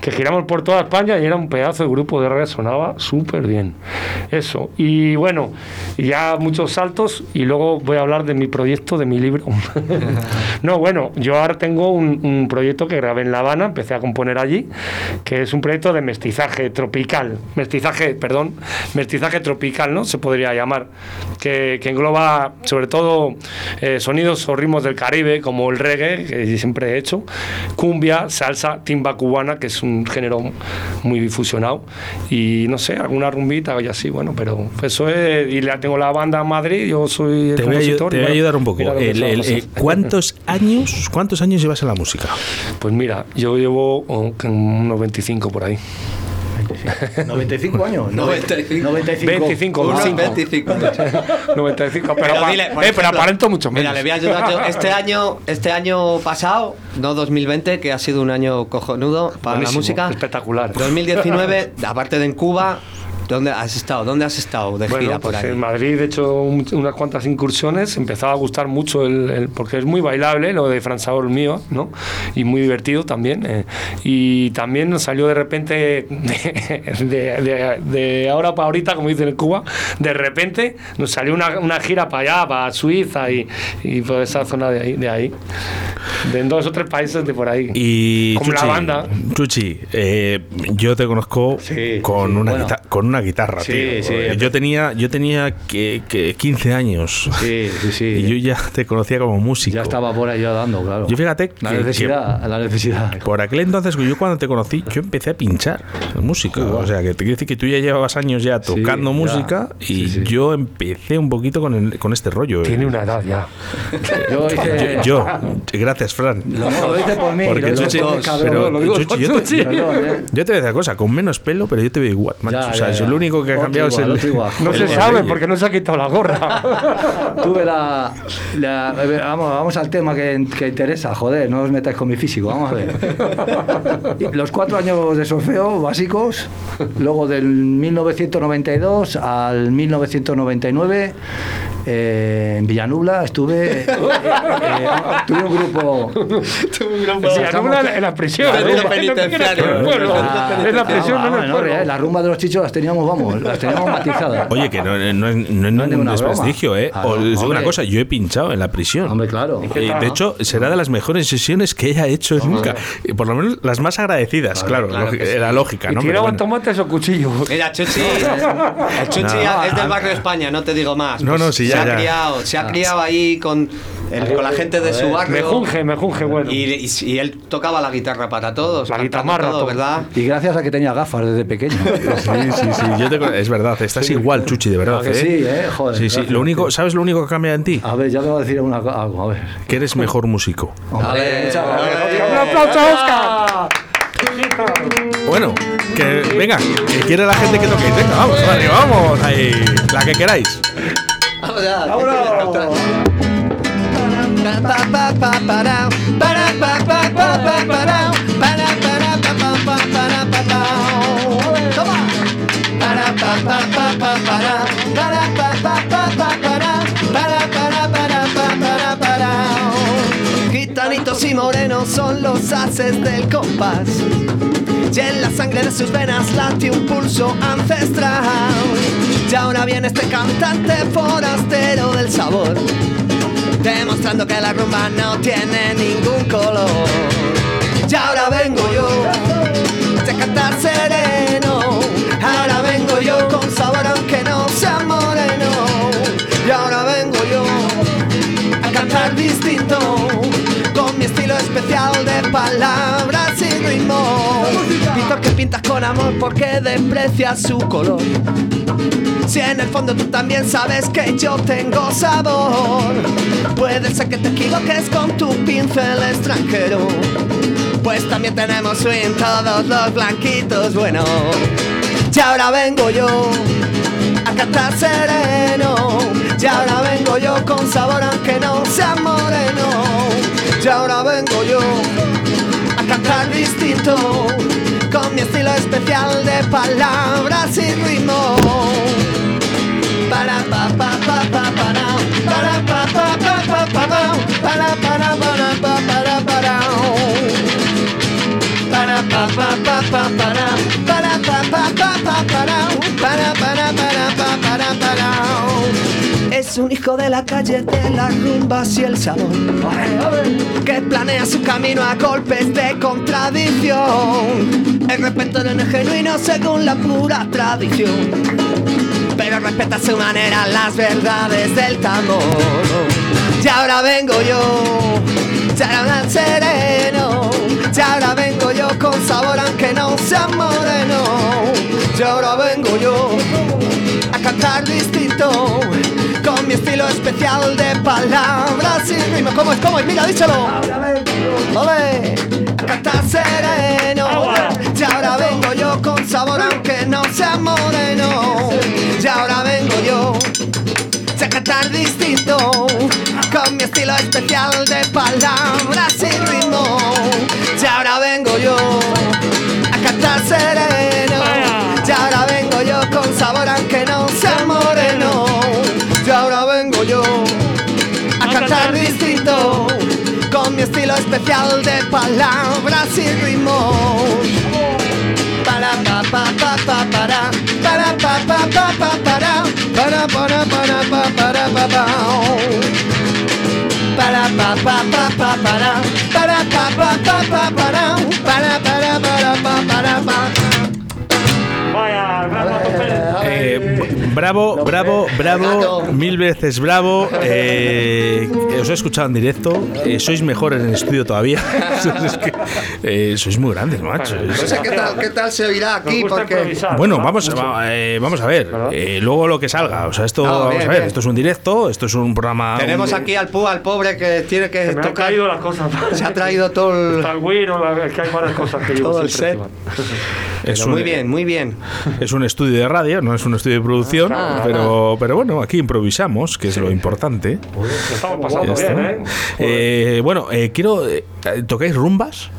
que giramos por toda España y era un pedazo de grupo de reggae, sonaba súper bien. Eso, y bueno, ya muchos saltos y luego voy a hablar de mi proyecto, de mi libro. no, bueno, yo ahora tengo un proyecto que grabé en La Habana, empecé a componer allí, que es un proyecto de mestizaje tropical, mestizaje, perdón, mestizaje tropical, ¿no? Se podría llamar, que, que engloba sobre todo eh, sonidos o ritmos del Caribe, como el reggae, que siempre he hecho, cumbia, salsa, timba cubana, que es un género muy difusionado, y no sé, alguna rumbita y así, bueno, pero eso es, y la tengo la banda en Madrid, yo soy el Te voy, a, compositor. te voy a ayudar un poco. El- el- las eh. ¿Cuántos años cuántos años llevas en la música? Pues mira, yo llevo oh, unos 25 por ahí. 95 años. 95. 95. 25, Unos 25. 25. 95, pero, Pero dile, eh, pero aparento mucho menos. Mira, le voy a ayudar yo. Este año, este año pasado, no 2020, que ha sido un año cojonudo para Buenísimo, la música. espectacular. 2019, aparte de en Cuba, ¿dónde has estado? ¿Dónde has estado de Bueno, gira por pues ahí? en Madrid he hecho un- unas cuantas incursiones, empezaba a gustar mucho el, el- porque es muy bailable lo de Fran mío, ¿no? Y muy divertido también. eh. Y también nos salió de repente, de, de- de- de ahora para ahorita, como dicen en Cuba, de repente nos salió una, una gira para allá, para Suiza y, y por esa zona de ahí, de ahí. De en dos o tres países de por ahí. Y Como la Chuchi, banda. Chuchi, eh, yo te conozco Sí, con, sí, una bueno. con una guitarra, Sí, tío. sí, Eh, yo tenía, yo tenía que, que 15 años Sí, sí, sí. y yo ya te conocía como músico. ya estaba por ahí yo dando, claro. Yo fíjate La que- necesidad, la necesidad. por aquel entonces, yo cuando te conocí, yo empecé a pinchar música. O sea, que te quiero decir que tú ya llevabas años ya Sí, tocando ya. música y Sí, sí. yo empecé un poquito con, el- con este rollo. Tiene una edad ya. Yo hice. Yo, yo, gracias, Fran. Lo hice por mí. Porque lo Chuchi- pero, lo digo Chuchi, yo te- eh. Yo te voy a decir una cosa, con menos pelo, pero yo te veo igual, macho. Ya, o sea, ya, ya. Lo único que ha cambiado igual, es el. No el se sabe porque no se ha quitado la gorra. Tuve la, la- vamos, vamos al tema que, que interesa, joder, no os metáis con mi físico, vamos a ver. Los cuatro años de solfeo básicos, luego del 1992 al 1999, eh, en Villanubla estuve, eh, eh, tuve un grupo... Sí, Anula en la prisión. ¿no? No. Ah, Es la prisión, no no, en no, eh, la rumba de los chichos las teníamos, vamos, las teníamos matizadas. Oye, que no, no es, no es No es ningún desprestigio, broma. ¿eh? Ah, O no, una cosa, yo he pinchado en la prisión. Hombre, claro. Y de no? hecho, será de las mejores sesiones que haya hecho nunca. Y por lo menos las más agradecidas, claro. claro lógica- que sí. Era lógica, ¿Y ¿no? Tiraban bueno. tomates o cuchillos? Mira, Chuchi, el Chuchi No. es del barrio de España, no te digo más. No, no, sí, se ha criado, se ha criado ahí con, el- con la gente de su barrio. Me junge, me junge, bueno. Y, y- y él tocaba la guitarra para todos. La guitarra, todo. ¿verdad? Y gracias a que tenía gafas desde pequeño. Sí, sí, sí. Yo te es verdad, estás igual, Chuchi, de verdad. ¿A que ¿eh? sí, eh? Joder, Sí, sí. Lo único. ¿Sabes lo único que cambia en ti? A ver, ya te voy a decir una, algo, a ver. Que eres mejor músico. Vale, muchas vale. gracias. ¡Un aplauso, Oscar! Bueno, que venga, que quiere la gente que toquéis. Venga, vamos, vale, vamos. Ahí, la que queráis. Gitanitos y morenos son los haces del compás. Y en la sangre de sus venas late un pulso ancestral. Y ahora viene este cantante forastero del sabor, demostrando que la rumba no tiene ningún color. Y ahora vengo yo a cantar sereno. Ahora vengo yo con sabor aunque no sea moreno. Y ahora vengo yo a cantar distinto con mi estilo especial de palabras y ritmo. Pintas con amor porque desprecias su color. Si en el fondo tú también sabes que yo tengo sabor, puede ser que te equivoques con tu pincel extranjero. Pues también tenemos swing todos los blanquitos, bueno. Y ahora vengo yo a cantar sereno. Y ahora vengo yo con sabor aunque no sea moreno. Y ahora vengo yo a cantar distinto con mi estilo especial de palabras y ritmo. Para pa pa pa pa para para pa pa pa pa pa para para para pa para para para pa pa pa pa para para pa pa pa pa para es un hijo de la calle de las rumbas y el salón. Que planea su camino a golpes de contradicción. El respeto no es genuino según la pura tradición. Pero respeta a su manera las verdades del tambor. Y ahora vengo yo, ya ahora sereno. Y ahora vengo yo con sabor aunque no sea moreno. Y ahora vengo yo cantar distinto con mi estilo especial de palabras y ritmo. ¿Cómo es? ¿Cómo es? Mira, díselo. Ole, a cantar sereno. Y ahora vengo yo con sabor aunque no sea moreno. Y ahora vengo yo a cantar distinto con mi estilo especial de palabras y ritmo. Y ahora vengo yo a cantar sereno. Y ahora vengo yo con sabor aunque estilo especial de palabras y ritmo. Para pa pa pa pa para para pa pa pa pa para para para para pa para pa pa para pa pa pa pa para para pa pa pa pa para para para para pa para pa Eh, bravo, bravo, bravo, mil veces bravo. Eh, os he escuchado en directo. eh, sois mejores en el estudio todavía. Es que, eh, sois muy grandes, macho. No sé qué tal, qué tal se oirá aquí porque Bueno, vamos, eh, vamos a ver. Eh, luego lo que salga. O sea, esto, vamos bien, a ver. bien. Esto es un directo. Esto es un programa. tenemos un- aquí al pu al pobre que tiene que Se me han tocar. caído las cosas. Se ha traído todo el Está el la- es que hay varias cosas que llevo Todo el set. es un- muy bien, muy bien. Es un estudio de radio, no es un estudio de producción, Ah, pero, pero bueno, aquí improvisamos, que es lo importante. Lo estamos pasando bien, ¿eh? Eh, bueno, eh, quiero. eh, ¿Tocáis rumbas?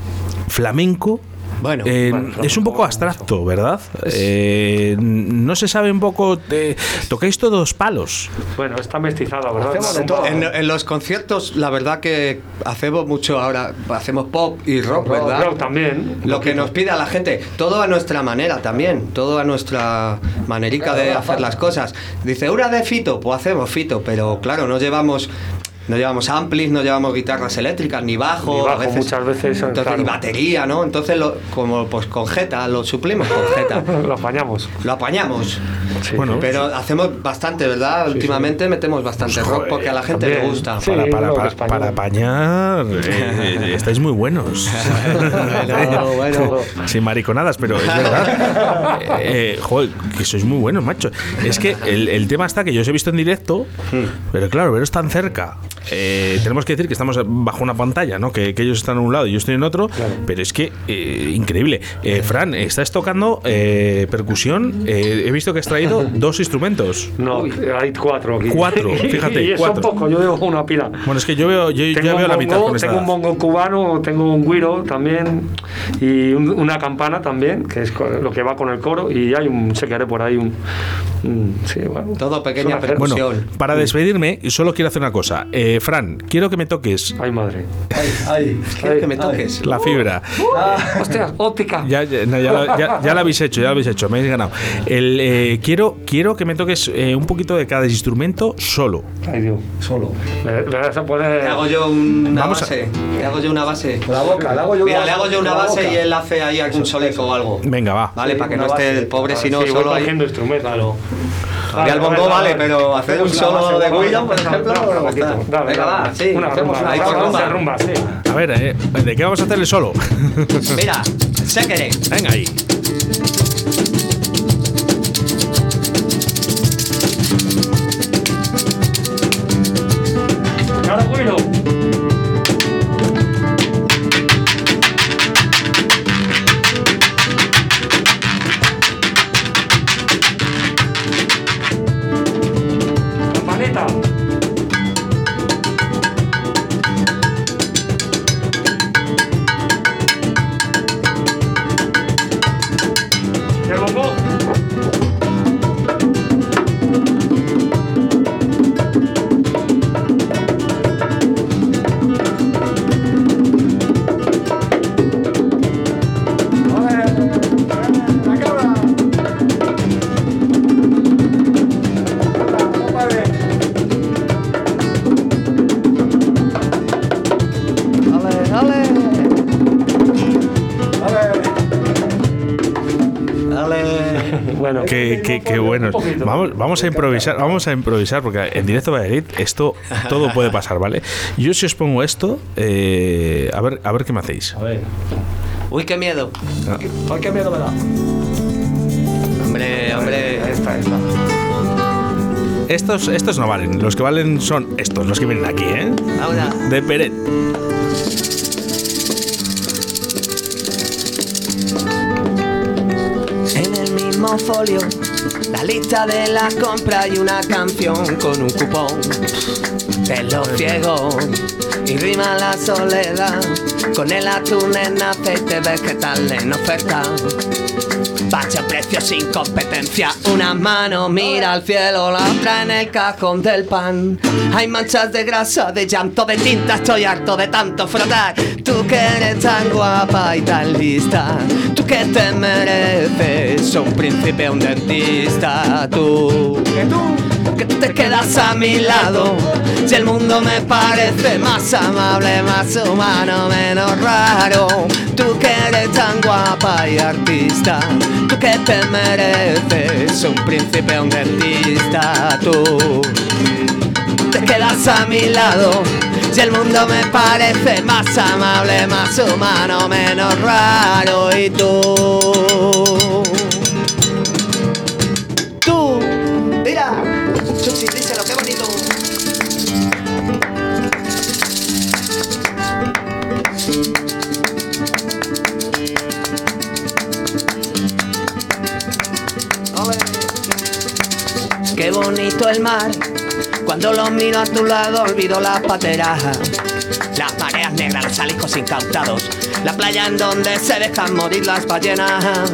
¿Flamenco? Bueno, Eh, bueno, es un poco abstracto, ¿verdad? Eh, no se sabe un poco. eh, tocáis todos palos. Bueno, está mestizada, ¿verdad? Hacemos de Una todo. rumba. En, en los conciertos, la verdad que hacemos mucho ahora, hacemos pop y rock, ¿verdad? Rock también. Lo que nos pida la gente, todo a nuestra manera también, todo a nuestra manerica de hacer las cosas. Dice, una de Fito, pues hacemos Fito, pero claro, no llevamos no llevamos amplis, no llevamos guitarras eléctricas, ni bajo, Ni bajo, a veces, muchas veces, entonces, claro. ni batería, ¿no? Entonces, lo- como pues con Jeta, lo suplimos con Jeta. Lo apañamos. Lo apañamos. Sí. Bueno, Pero hacemos bastante, ¿verdad? Últimamente metemos bastante rock porque a la gente le gusta. Sí. Para, para, para, para apañar, eh, estáis muy buenos. Bueno, bueno. Sin mariconadas, pero es verdad. Eh, eh, joder, que sois muy buenos, macho. Es que el, el tema está que yo os he visto en directo, pero claro, veros tan cerca. Eh, tenemos que decir que estamos bajo una pantalla, ¿no? Que, que ellos están en un lado y yo estoy en otro, pero es que eh, increíble. Eh, Fran, estás tocando eh, percusión. Eh, he visto que has traído dos instrumentos. No, hay cuatro aquí. Cuatro, fíjate, y eso cuatro. poco, yo llevo una pila. Bueno, es que yo veo, yo, ya Tengo, veo un la mitad bongo, con esta tengo un bongo cubano, tengo un guiro también y un- una campana también, que es lo que va con el coro, y hay un sequeré por ahí, un, un- sí, bueno. Todo pequeña una- Bueno, percusión. para despedirme, solo quiero hacer una cosa. Eh, Fran, quiero que me toques Ay, madre. Ay, ay. ¿Quieres que me toques? la fibra. Hostia, óptica. Ya, ya, no, ya lo- ya- ya lo habéis hecho, ya lo habéis hecho, me habéis ganado. El, eh, quiero, quiero que me toques eh, un poquito de cada instrumento solo. Ay, Dios. Solo. Me, me vas a poner. Le hago yo una Vamos a- base. Le hago yo una base. La boca, le hago yo Mira, una le hago yo una base boca. y él hace ahí algún soleco o algo. Venga, va. Vale, para que no esté base. el pobre, si no, sí, voy solo ahí. cogiendo instrumentos. Al bongo vale, pero hacer un solo de Guido, por ejemplo, Venga, va, sí, Una hacemos una con rumba. rumba, sí. A ver, eh, ¿de qué vamos a hacerle solo? Mira, séquere. Venga ahí. Qué, qué, qué bueno. Vamos, vamos a improvisar, vamos a improvisar, porque en directo Valladolid esto todo puede pasar, ¿vale? Yo si os pongo esto, eh, a ver, a ver qué me hacéis. A ver. Uy, qué miedo. ¿Por qué miedo me da? Hombre, hombre. Esta, esta. Estos, estos no valen, los que valen son estos, los que vienen aquí, ¿eh? Ahora. De Peret. En el mismo folio, la lista de las compras y una canción con un cupón de los ciegos. Y rima la soledad con el atún en aceite vegetal en oferta. Bacho precio sin competencia. Una mano mira al cielo, la otra en el cajón del pan. Hay manchas de grasa, de llanto, de tinta. Estoy harto de tanto frotar. Tú que eres tan guapa y tan lista. Tú que te mereces un príncipe, un dentista. Tú ¿Que tú? Que te quedas a mi lado. Si el mundo me parece más amable, más humano, menos raro. Tú que eres tan guapa y artista. Tú que te mereces un príncipe, un dentista. Tú te quedas a mi lado. Si el mundo me parece más amable, más humano, menos raro. Y. Tú. Bonito el mar. Cuando lo miro a tu lado olvido las pateras. Las mareas negras, los alijos incautados. La playa en donde se dejan morir las ballenas.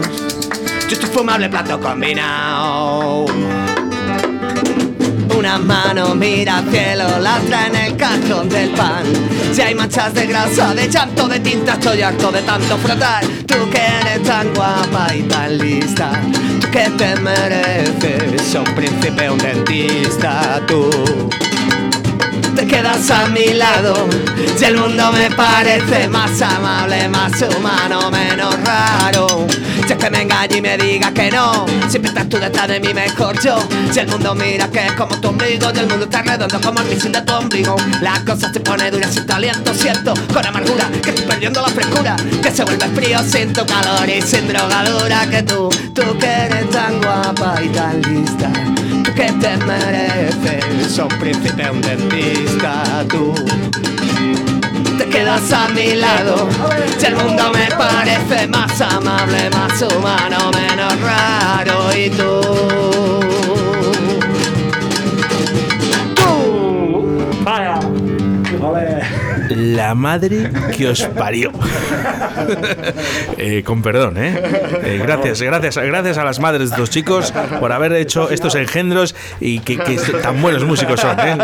Yo tu fumable plato combinado. Una mano mira al cielo, la otra en el cajón del pan. Si hay manchas de grasa, de llanto, de tinta, estoy harto de tanto frotar. Tú que eres tan guapa y tan lista, que te mereces un príncipe, un dentista, tú te quedas a mi lado. Si el mundo me parece más amable, más humano, menos raro. Es que me engaña y me diga que no, siempre estás tú detrás de mí mejor yo. Si el mundo mira que es como tu ombligo, y el mundo está redondo como el misil de tu ombligo. La cosa se pone dura sin tu aliento, siento con amargura que estoy perdiendo la frescura. Que se vuelve frío sin tu calor y sin drogadura. Que tú, tú que eres tan guapa y tan lista que te mereces un príncipe, un dentista, tú te quedas a mi lado. Si el mundo me parece más amable, más humano, menos raro, y tú. La madre que os parió. Eh, con perdón, ¿eh? Eh, Gracias, gracias, gracias a las madres de estos chicos por haber hecho estos engendros y que, que tan buenos músicos son. ¿eh?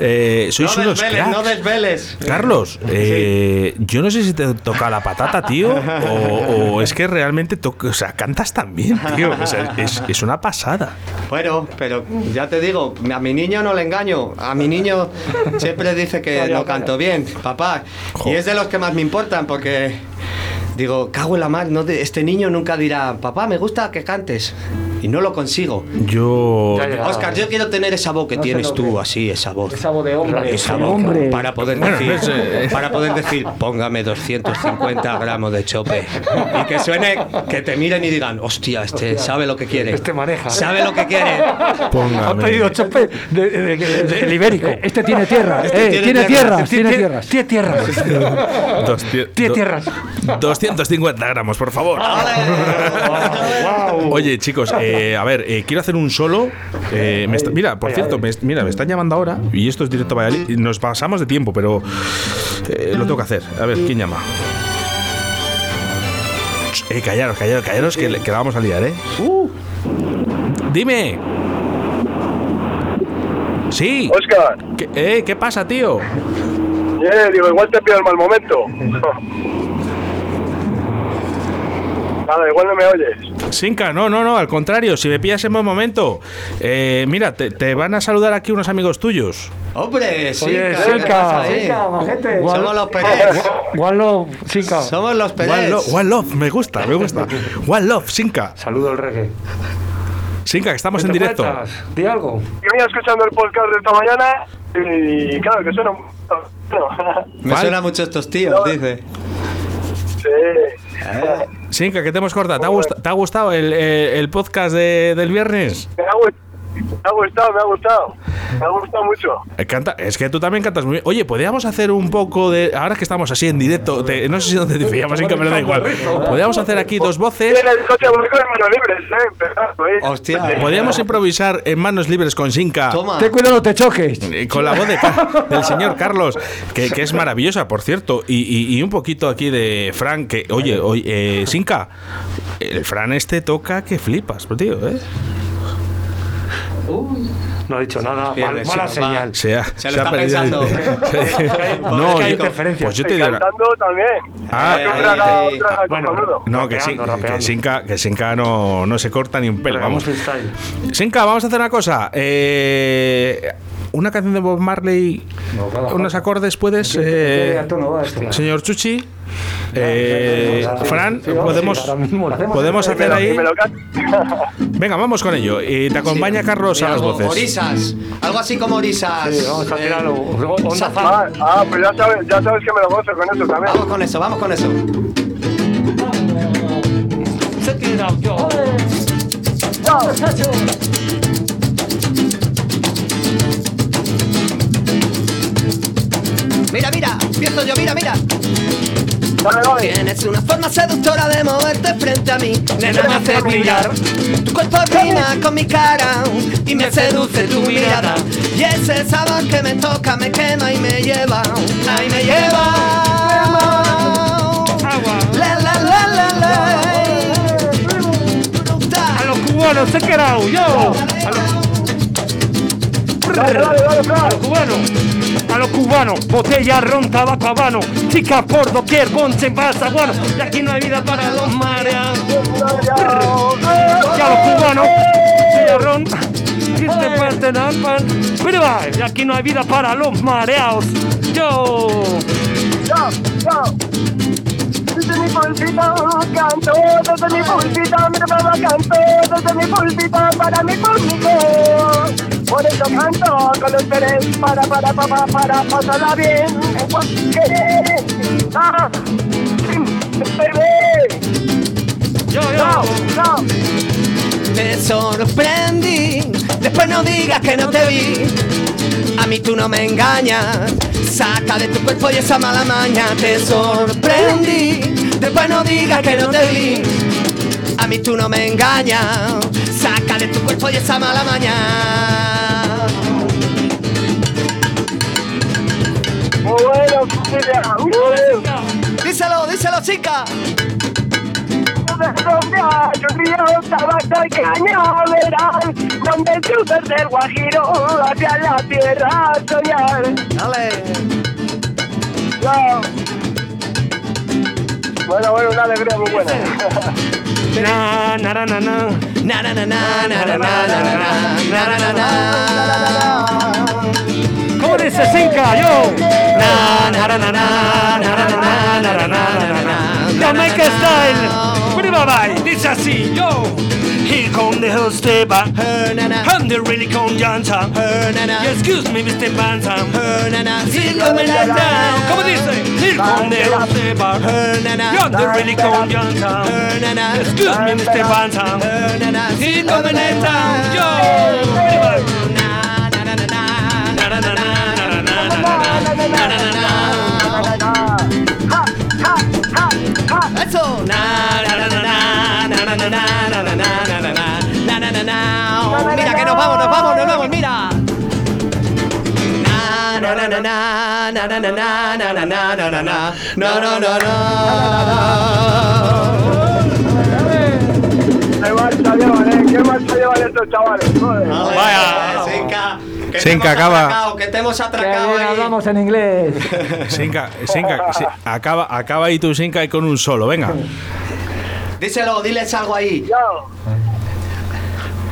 Eh, sois no unos desveles, cracks. no desveles. Carlos, eh, yo no sé si te toca la patata, tío, o, o es que realmente toca, o sea, cantas tan bien, tío. O sea, es, es una pasada. Bueno, pero ya te digo, a mi niño no le engaño. A mi niño siempre dice que no canto bien, papá. Y es de los que más me importan porque digo, cago en la mar, no este niño nunca dirá, papá, me gusta que cantes. Y no lo consigo. Yo. Oscar, yo quiero tener esa voz que No tienes tú, así, esa voz. Esa voz de hombre. Esa de voz, hombre. para poder Bueno, decir, eh, para poder decir, póngame 250 gramos de chope y que suene, que te miren y digan, hostia, este sabe lo que quiere, Este maneja. sabe lo que quiere. Póngame. Ha pedido chope de, de- de- de- del ibérico. Este tiene tierra, Este eh, tiene tiene, tierra. tierras, tiene tierras. Tiene tierras. Tiene tierras. 250 gramos, por favor. Wow. Oye, chicos, eh, a ver, eh, quiero hacer un solo. eh, me está- mira, por cierto, me, mira, me están llamando ahora y esto es directo a Valladolid. y Nos pasamos de tiempo, pero eh, lo tengo que hacer. A ver, ¿quién llama? Eh, callaros, callaros, callaros, que, la vamos a liar, ¿eh? Dime. Sí. Oscar, ¿Qué, eh, ¿Qué pasa, tío? eh, digo, igual te pido el mal momento. Nada, igual no me oyes. Sinca, no, no, no, al contrario, si me pillas en buen momento. Eh, mira, te, te van a saludar aquí unos amigos tuyos. Hombre, sí, Oye, ¿qué Silca, pasa ahí? Silca, majete. Somos los Pérez. Wallo, Silca. Somos los One Pérez. love, one love, me gusta, me gusta. One love, Sinca. Saludo al reggae. Sinca, que estamos ¿Qué en directo. cuentas? Di algo. Yo venía escuchando el podcast de esta mañana y claro que suena. No. Me suena mucho estos tíos, dice. Sí. Sinca, que te hemos cortado. ¿Te ha, gust- te ha gustado el, el podcast de- del viernes? Me ha, gust- me ha gustado, me ha gustado. Me ha gustado mucho. Eh, Canta, es que tú también cantas muy bien. Oye, podríamos hacer un poco de. Ahora que estamos así en directo, te- no sé si dónde te pillamos, Sinca, pero da igual. Podríamos hacer aquí dos voces. En el coche voy con manos libres, ¿eh? Ahí. Hostia. Podríamos improvisar en manos libres con Sinca. Toma. Ten cuidado, no te choques. Con la voz de del señor Carlos, que, que es maravillosa, por cierto. Y, y- y un poquito aquí de Fran, que, oye, oye, eh, Sinca, el Fran este toca que flipas, tío, ¿eh? No ha dicho nada. Mal- mala señal. Se, ha, Se lo se ha está perdido. pensando. no, Es que hay yo, interferencias. pues yo te digo. también. Ah, eh, otra- eh, otra- bueno. No, que sí, Rapeando, que. Sinca, que Sinca no, no se corta ni un pelo. Vamos. Sinca, vamos a hacer una cosa. Eh, una canción de Bob Marley, No, unos acordes, ¿puedes? ¿Qué Eh, tono va esto? señor Chuchi. Eh, Fran, podemos, hacer ahí. Venga, vamos con ello. Y te acompaña Carlos a las voces. Orisas. Algo así como orisas. Sí, vamos a Eh, tirarlo. Ah, ah, pues ya sabes, ya sabes que me lo gozo con eso también. Vamos con eso, vamos con eso. Se Mira, mira, empiezo yo, mira, mira. Tienes una forma seductora de moverte frente a mí. Nena, me hace brillar. Tu cuerpo rima con mi cara y me seduce tu mirada. Y ese sabor que me toca, me quema y me lleva. Ahí me lleva. La, la, la, la, la. A los cubanos, se queda yo. A los Dale, dale, dale, Fran. cubanos. A los cubanos, botella, ron, tabaco habano, chicas por doquier, bonche en guano. Y aquí no hay vida para los mareados. Y a los cubanos, botella, ron, y te parten al pan. Pero y aquí no hay vida para los mareados. Yo. Yo, yo. Desde mi pulpito canto, desde mi pulpito mi nueva canto, desde mi pulpito para mi público. Por eso canto con los seres para, para, para, para pasarla bien. En. Ah. Yo, No, yo. no. Te sorprendí, después no digas que no te vi. A mí tú no me engañas, saca de tu cuerpo y esa mala maña. Te sorprendí, después no digas que no te vi. A mí tú no me engañas, de tu cuerpo y esa mala maña. Muy bueno, Cecilia. Uh. Díselo, díselo, chica. Yo río, tabaco y cañaveral, donde cruces del Guajiro hacia la tierra a soñar. Dale. Yo. Bueno, bueno, una alegría muy buena. Na, na, na, na, na. Na na na na na na na na na na na na ¿Cómo dice Sinca? Yo. Na, na, na, na, na, na, na, na, na, na, na, na, na. Jamaica style. Arriba va, dice así. Yo. Here come the whole step back. And the really come Johnson. Excuse me, Mr. Bantam. See coming down. ¿Cómo dice? Here come the whole step back. And the really come Johnson. Excuse me, Mr. Bantam. Here coming down. Yo. Na, na, na, na, na, na, na, na, na, na, na, na. Na na na na na eso. Mira que nos vamos, nos vamos, nos vamos, mira. No, no, no, no, no, no, no, no, Senka. Que Senka, acaba. atracado, Que te hemos atracado ahí. hablamos en inglés. Sinca, Sinca, sí, acaba, acaba ahí tu Sinca y con un solo, venga. Díselo, diles algo ahí. Yo.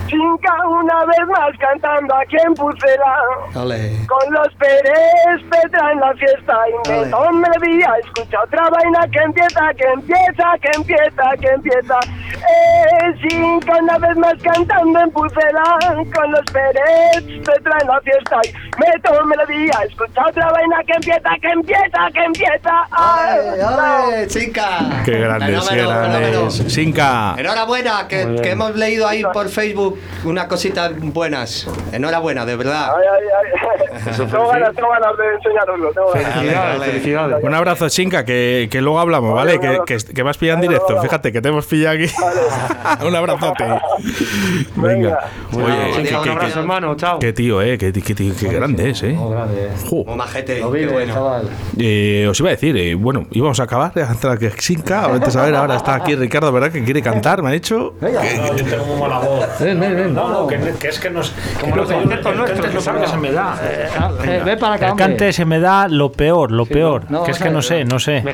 Chinca una vez más cantando aquí en Pucela. Con los Pérez Petra en la fiesta Inventó melodía, escucha otra vaina que empieza, que empieza, que empieza, que empieza Eh, Cinca una vez más cantando en Pucela con los Pérez te traen la fiesta y meto melodía, escucha otra vaina que empieza, que empieza, que empieza. Ay, ¡Ole, chica! Qué grandes, qué. Sinca. Enhorabuena, que, que hemos leído ahí por Facebook unas cositas buenas. Enhorabuena, de verdad. ay, ay, ay. Tengo ganas, tengo ganas de enseñaroslo. tengo ganas. Felicidades, felicidades. Un abrazo, Sinca, que, que luego hablamos, ¿vale? Que, que, que me has pillado en directo. Fíjate que te hemos pillado aquí. un abrazote. Venga. Oye, un abrazo, qué- hermano. Chao. Qué tío, eh. Qué, qué tío- qué grande es, eh. Jo. Como majete, Lo qué vive, bueno. chaval. Eh, os iba a decir, eh, bueno, íbamos a acabar eh, hasta que Sinca, ahorita a ver, ahora está aquí Ricardo, ¿verdad? Que quiere cantar, me ha dicho. Venga. No, yo tengo muy mala voz. Ven, ven, ven. No, no, que, que es que nos. Como los conciertos nuestros, cante es lo que peor que se me da. Eh, ven para acá, El cante se me da lo peor, lo peor. que es que no sé, no sé.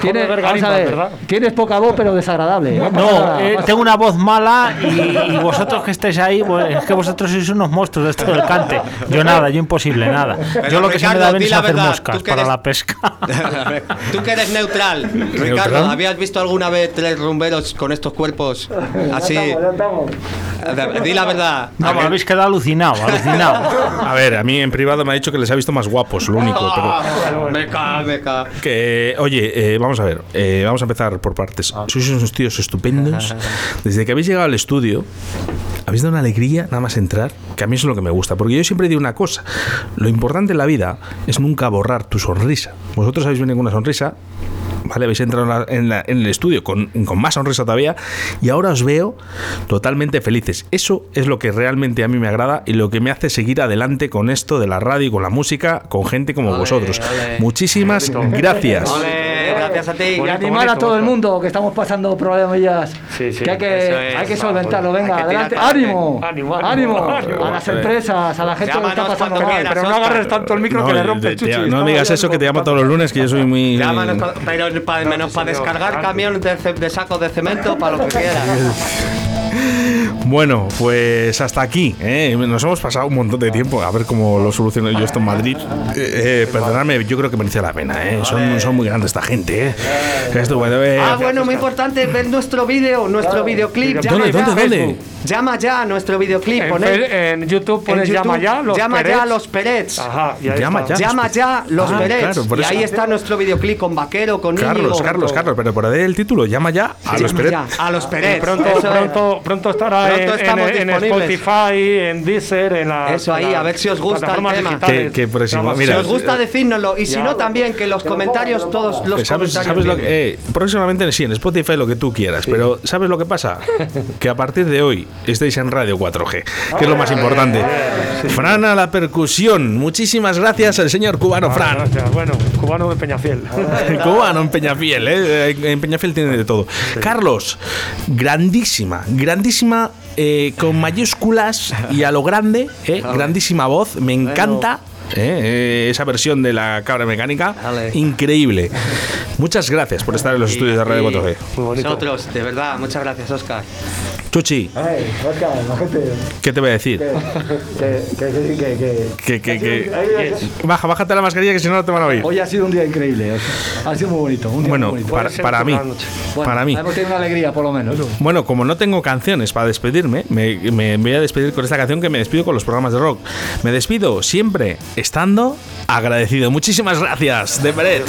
Tienes, poca voz, pero desagradable. No, eh, tengo una voz mala y, y vosotros que estáis ahí, pues, es que vosotros sois unos monstruos de esto del cante. Yo nada, yo imposible, nada. Yo lo que se me da Ricardo, bien es hacer verdad, moscas para eres- la pesca. Tú que eres neutral, Ricardo, ¿Neutral? ¿habías visto alguna vez tres rumberos con estos cuerpos así? Ya estamos. Di la verdad. No, me habéis quedado alucinado, alucinado. A ver, a mí en privado me ha dicho que les ha visto más guapos, lo único. Pero Me cae, me cae. que, oye, eh, vamos a ver, eh, vamos a empezar por partes. Sois unos tíos estupendos. Desde que habéis llegado al estudio, habéis dado una alegría nada más entrar, que a mí es lo que me gusta. Porque yo siempre digo una cosa: lo importante en la vida es nunca borrar tu sonrisa. Vosotros habéis venido con una sonrisa. ¿Vale? Habéis entrado en, la- en la- en el estudio con, con más sonrisa todavía y ahora os veo totalmente felices. Eso es lo que realmente a mí me agrada y lo que me hace seguir adelante con esto de la radio y con la música, con gente como Ole, vosotros. ole. Muchísimas gracias. Ole, gracias a ti. Y Bonito, animar a bonito, todo el mundo que estamos pasando problemillas. Sí, sí, que hay que, es. hay que solventarlo. Venga, que adelante. ¡Ánimo! Ánimo, ¡Ánimo! ánimo. A las empresas, a la gente que está pasando mal. quieras. Pero no agarres tanto el micro que le rompe el chuchi. no me digas eso que te llamo todos los lunes, que yo soy muy. Llámanos, pa- pero menos para descargar camión de, de sacos de cemento, para lo que quieras. Bueno, pues hasta aquí. ¿eh? Nos hemos pasado un montón de tiempo a ver cómo lo soluciono yo esto en Madrid. Eh, eh, perdonadme, yo creo que merece la pena. ¿eh? Son, son muy grande esta gente. ¿eh? Esto, bueno, eh, Ah, bueno, muy importante ver nuestro vídeo, nuestro videoclip. ¿Dónde, Llama dónde, ya. dónde? Llama ya nuestro videoclip. En, en YouTube pones en llama YouTube, ya los llama Pérez. ya los Perets. Ajá, Llama ya. Llama ya los Ah, Perets. claro, y eso. ahí está nuestro videoclip con Vaquero, con Carlos, Íñigo. Carlos, Carlos, pero por ahí el título, llama ya a los Llama Peret. ya a los Y Perets. pronto, pronto, pronto estará Pronto en- estamos. Spotify, en Deezer, en la Eso ahí, a ver si os gusta el tema. Que- que próximo, Vamos, mira, Si os gusta, decírnoslo. Y si Ya. no, también que los comentarios, todos los Eh, ¿Sabes, comentarios. sabes lo vienen. que, eh, próximamente sí, en Spotify lo que tú quieras, pero ¿sabes lo que pasa? Que a partir de hoy estáis en Radio 4G, que es lo más importante. Fran a la percusión. Muchísimas gracias al señor cubano Ah, Fran. gracias. Bueno, cubano de Peñafiel. El cubano en Peñafiel, ¿eh? En Peñafiel tiene de todo. Carlos, grandísima, grandísima, eh, con mayúsculas y a lo grande, ¿eh? grandísima voz, me encanta. ¿eh? Eh, esa versión de la cabra mecánica, increíble. Muchas gracias por estar en los estudios de Radio 4G. Muy bonito. Nosotros, de verdad, muchas gracias, Oscar. Chuchi, Ay, Oscar, la gente. ¿qué te voy a decir? Que, que, que, que, que, Que, que, que- Ay, Baja, bájate la mascarilla que si no no te van a oír. Hoy ha sido un día increíble. Oscar. Ha sido muy bonito. Un día Bueno, muy bonito. para, mí. Bueno, para mí. Hemos tenido una alegría, por lo menos. Bueno, como no tengo canciones para despedirme, me, me voy a despedir con esta canción que me despido con los programas de rock. Me despido siempre estando agradecido. Muchísimas gracias, de Peret.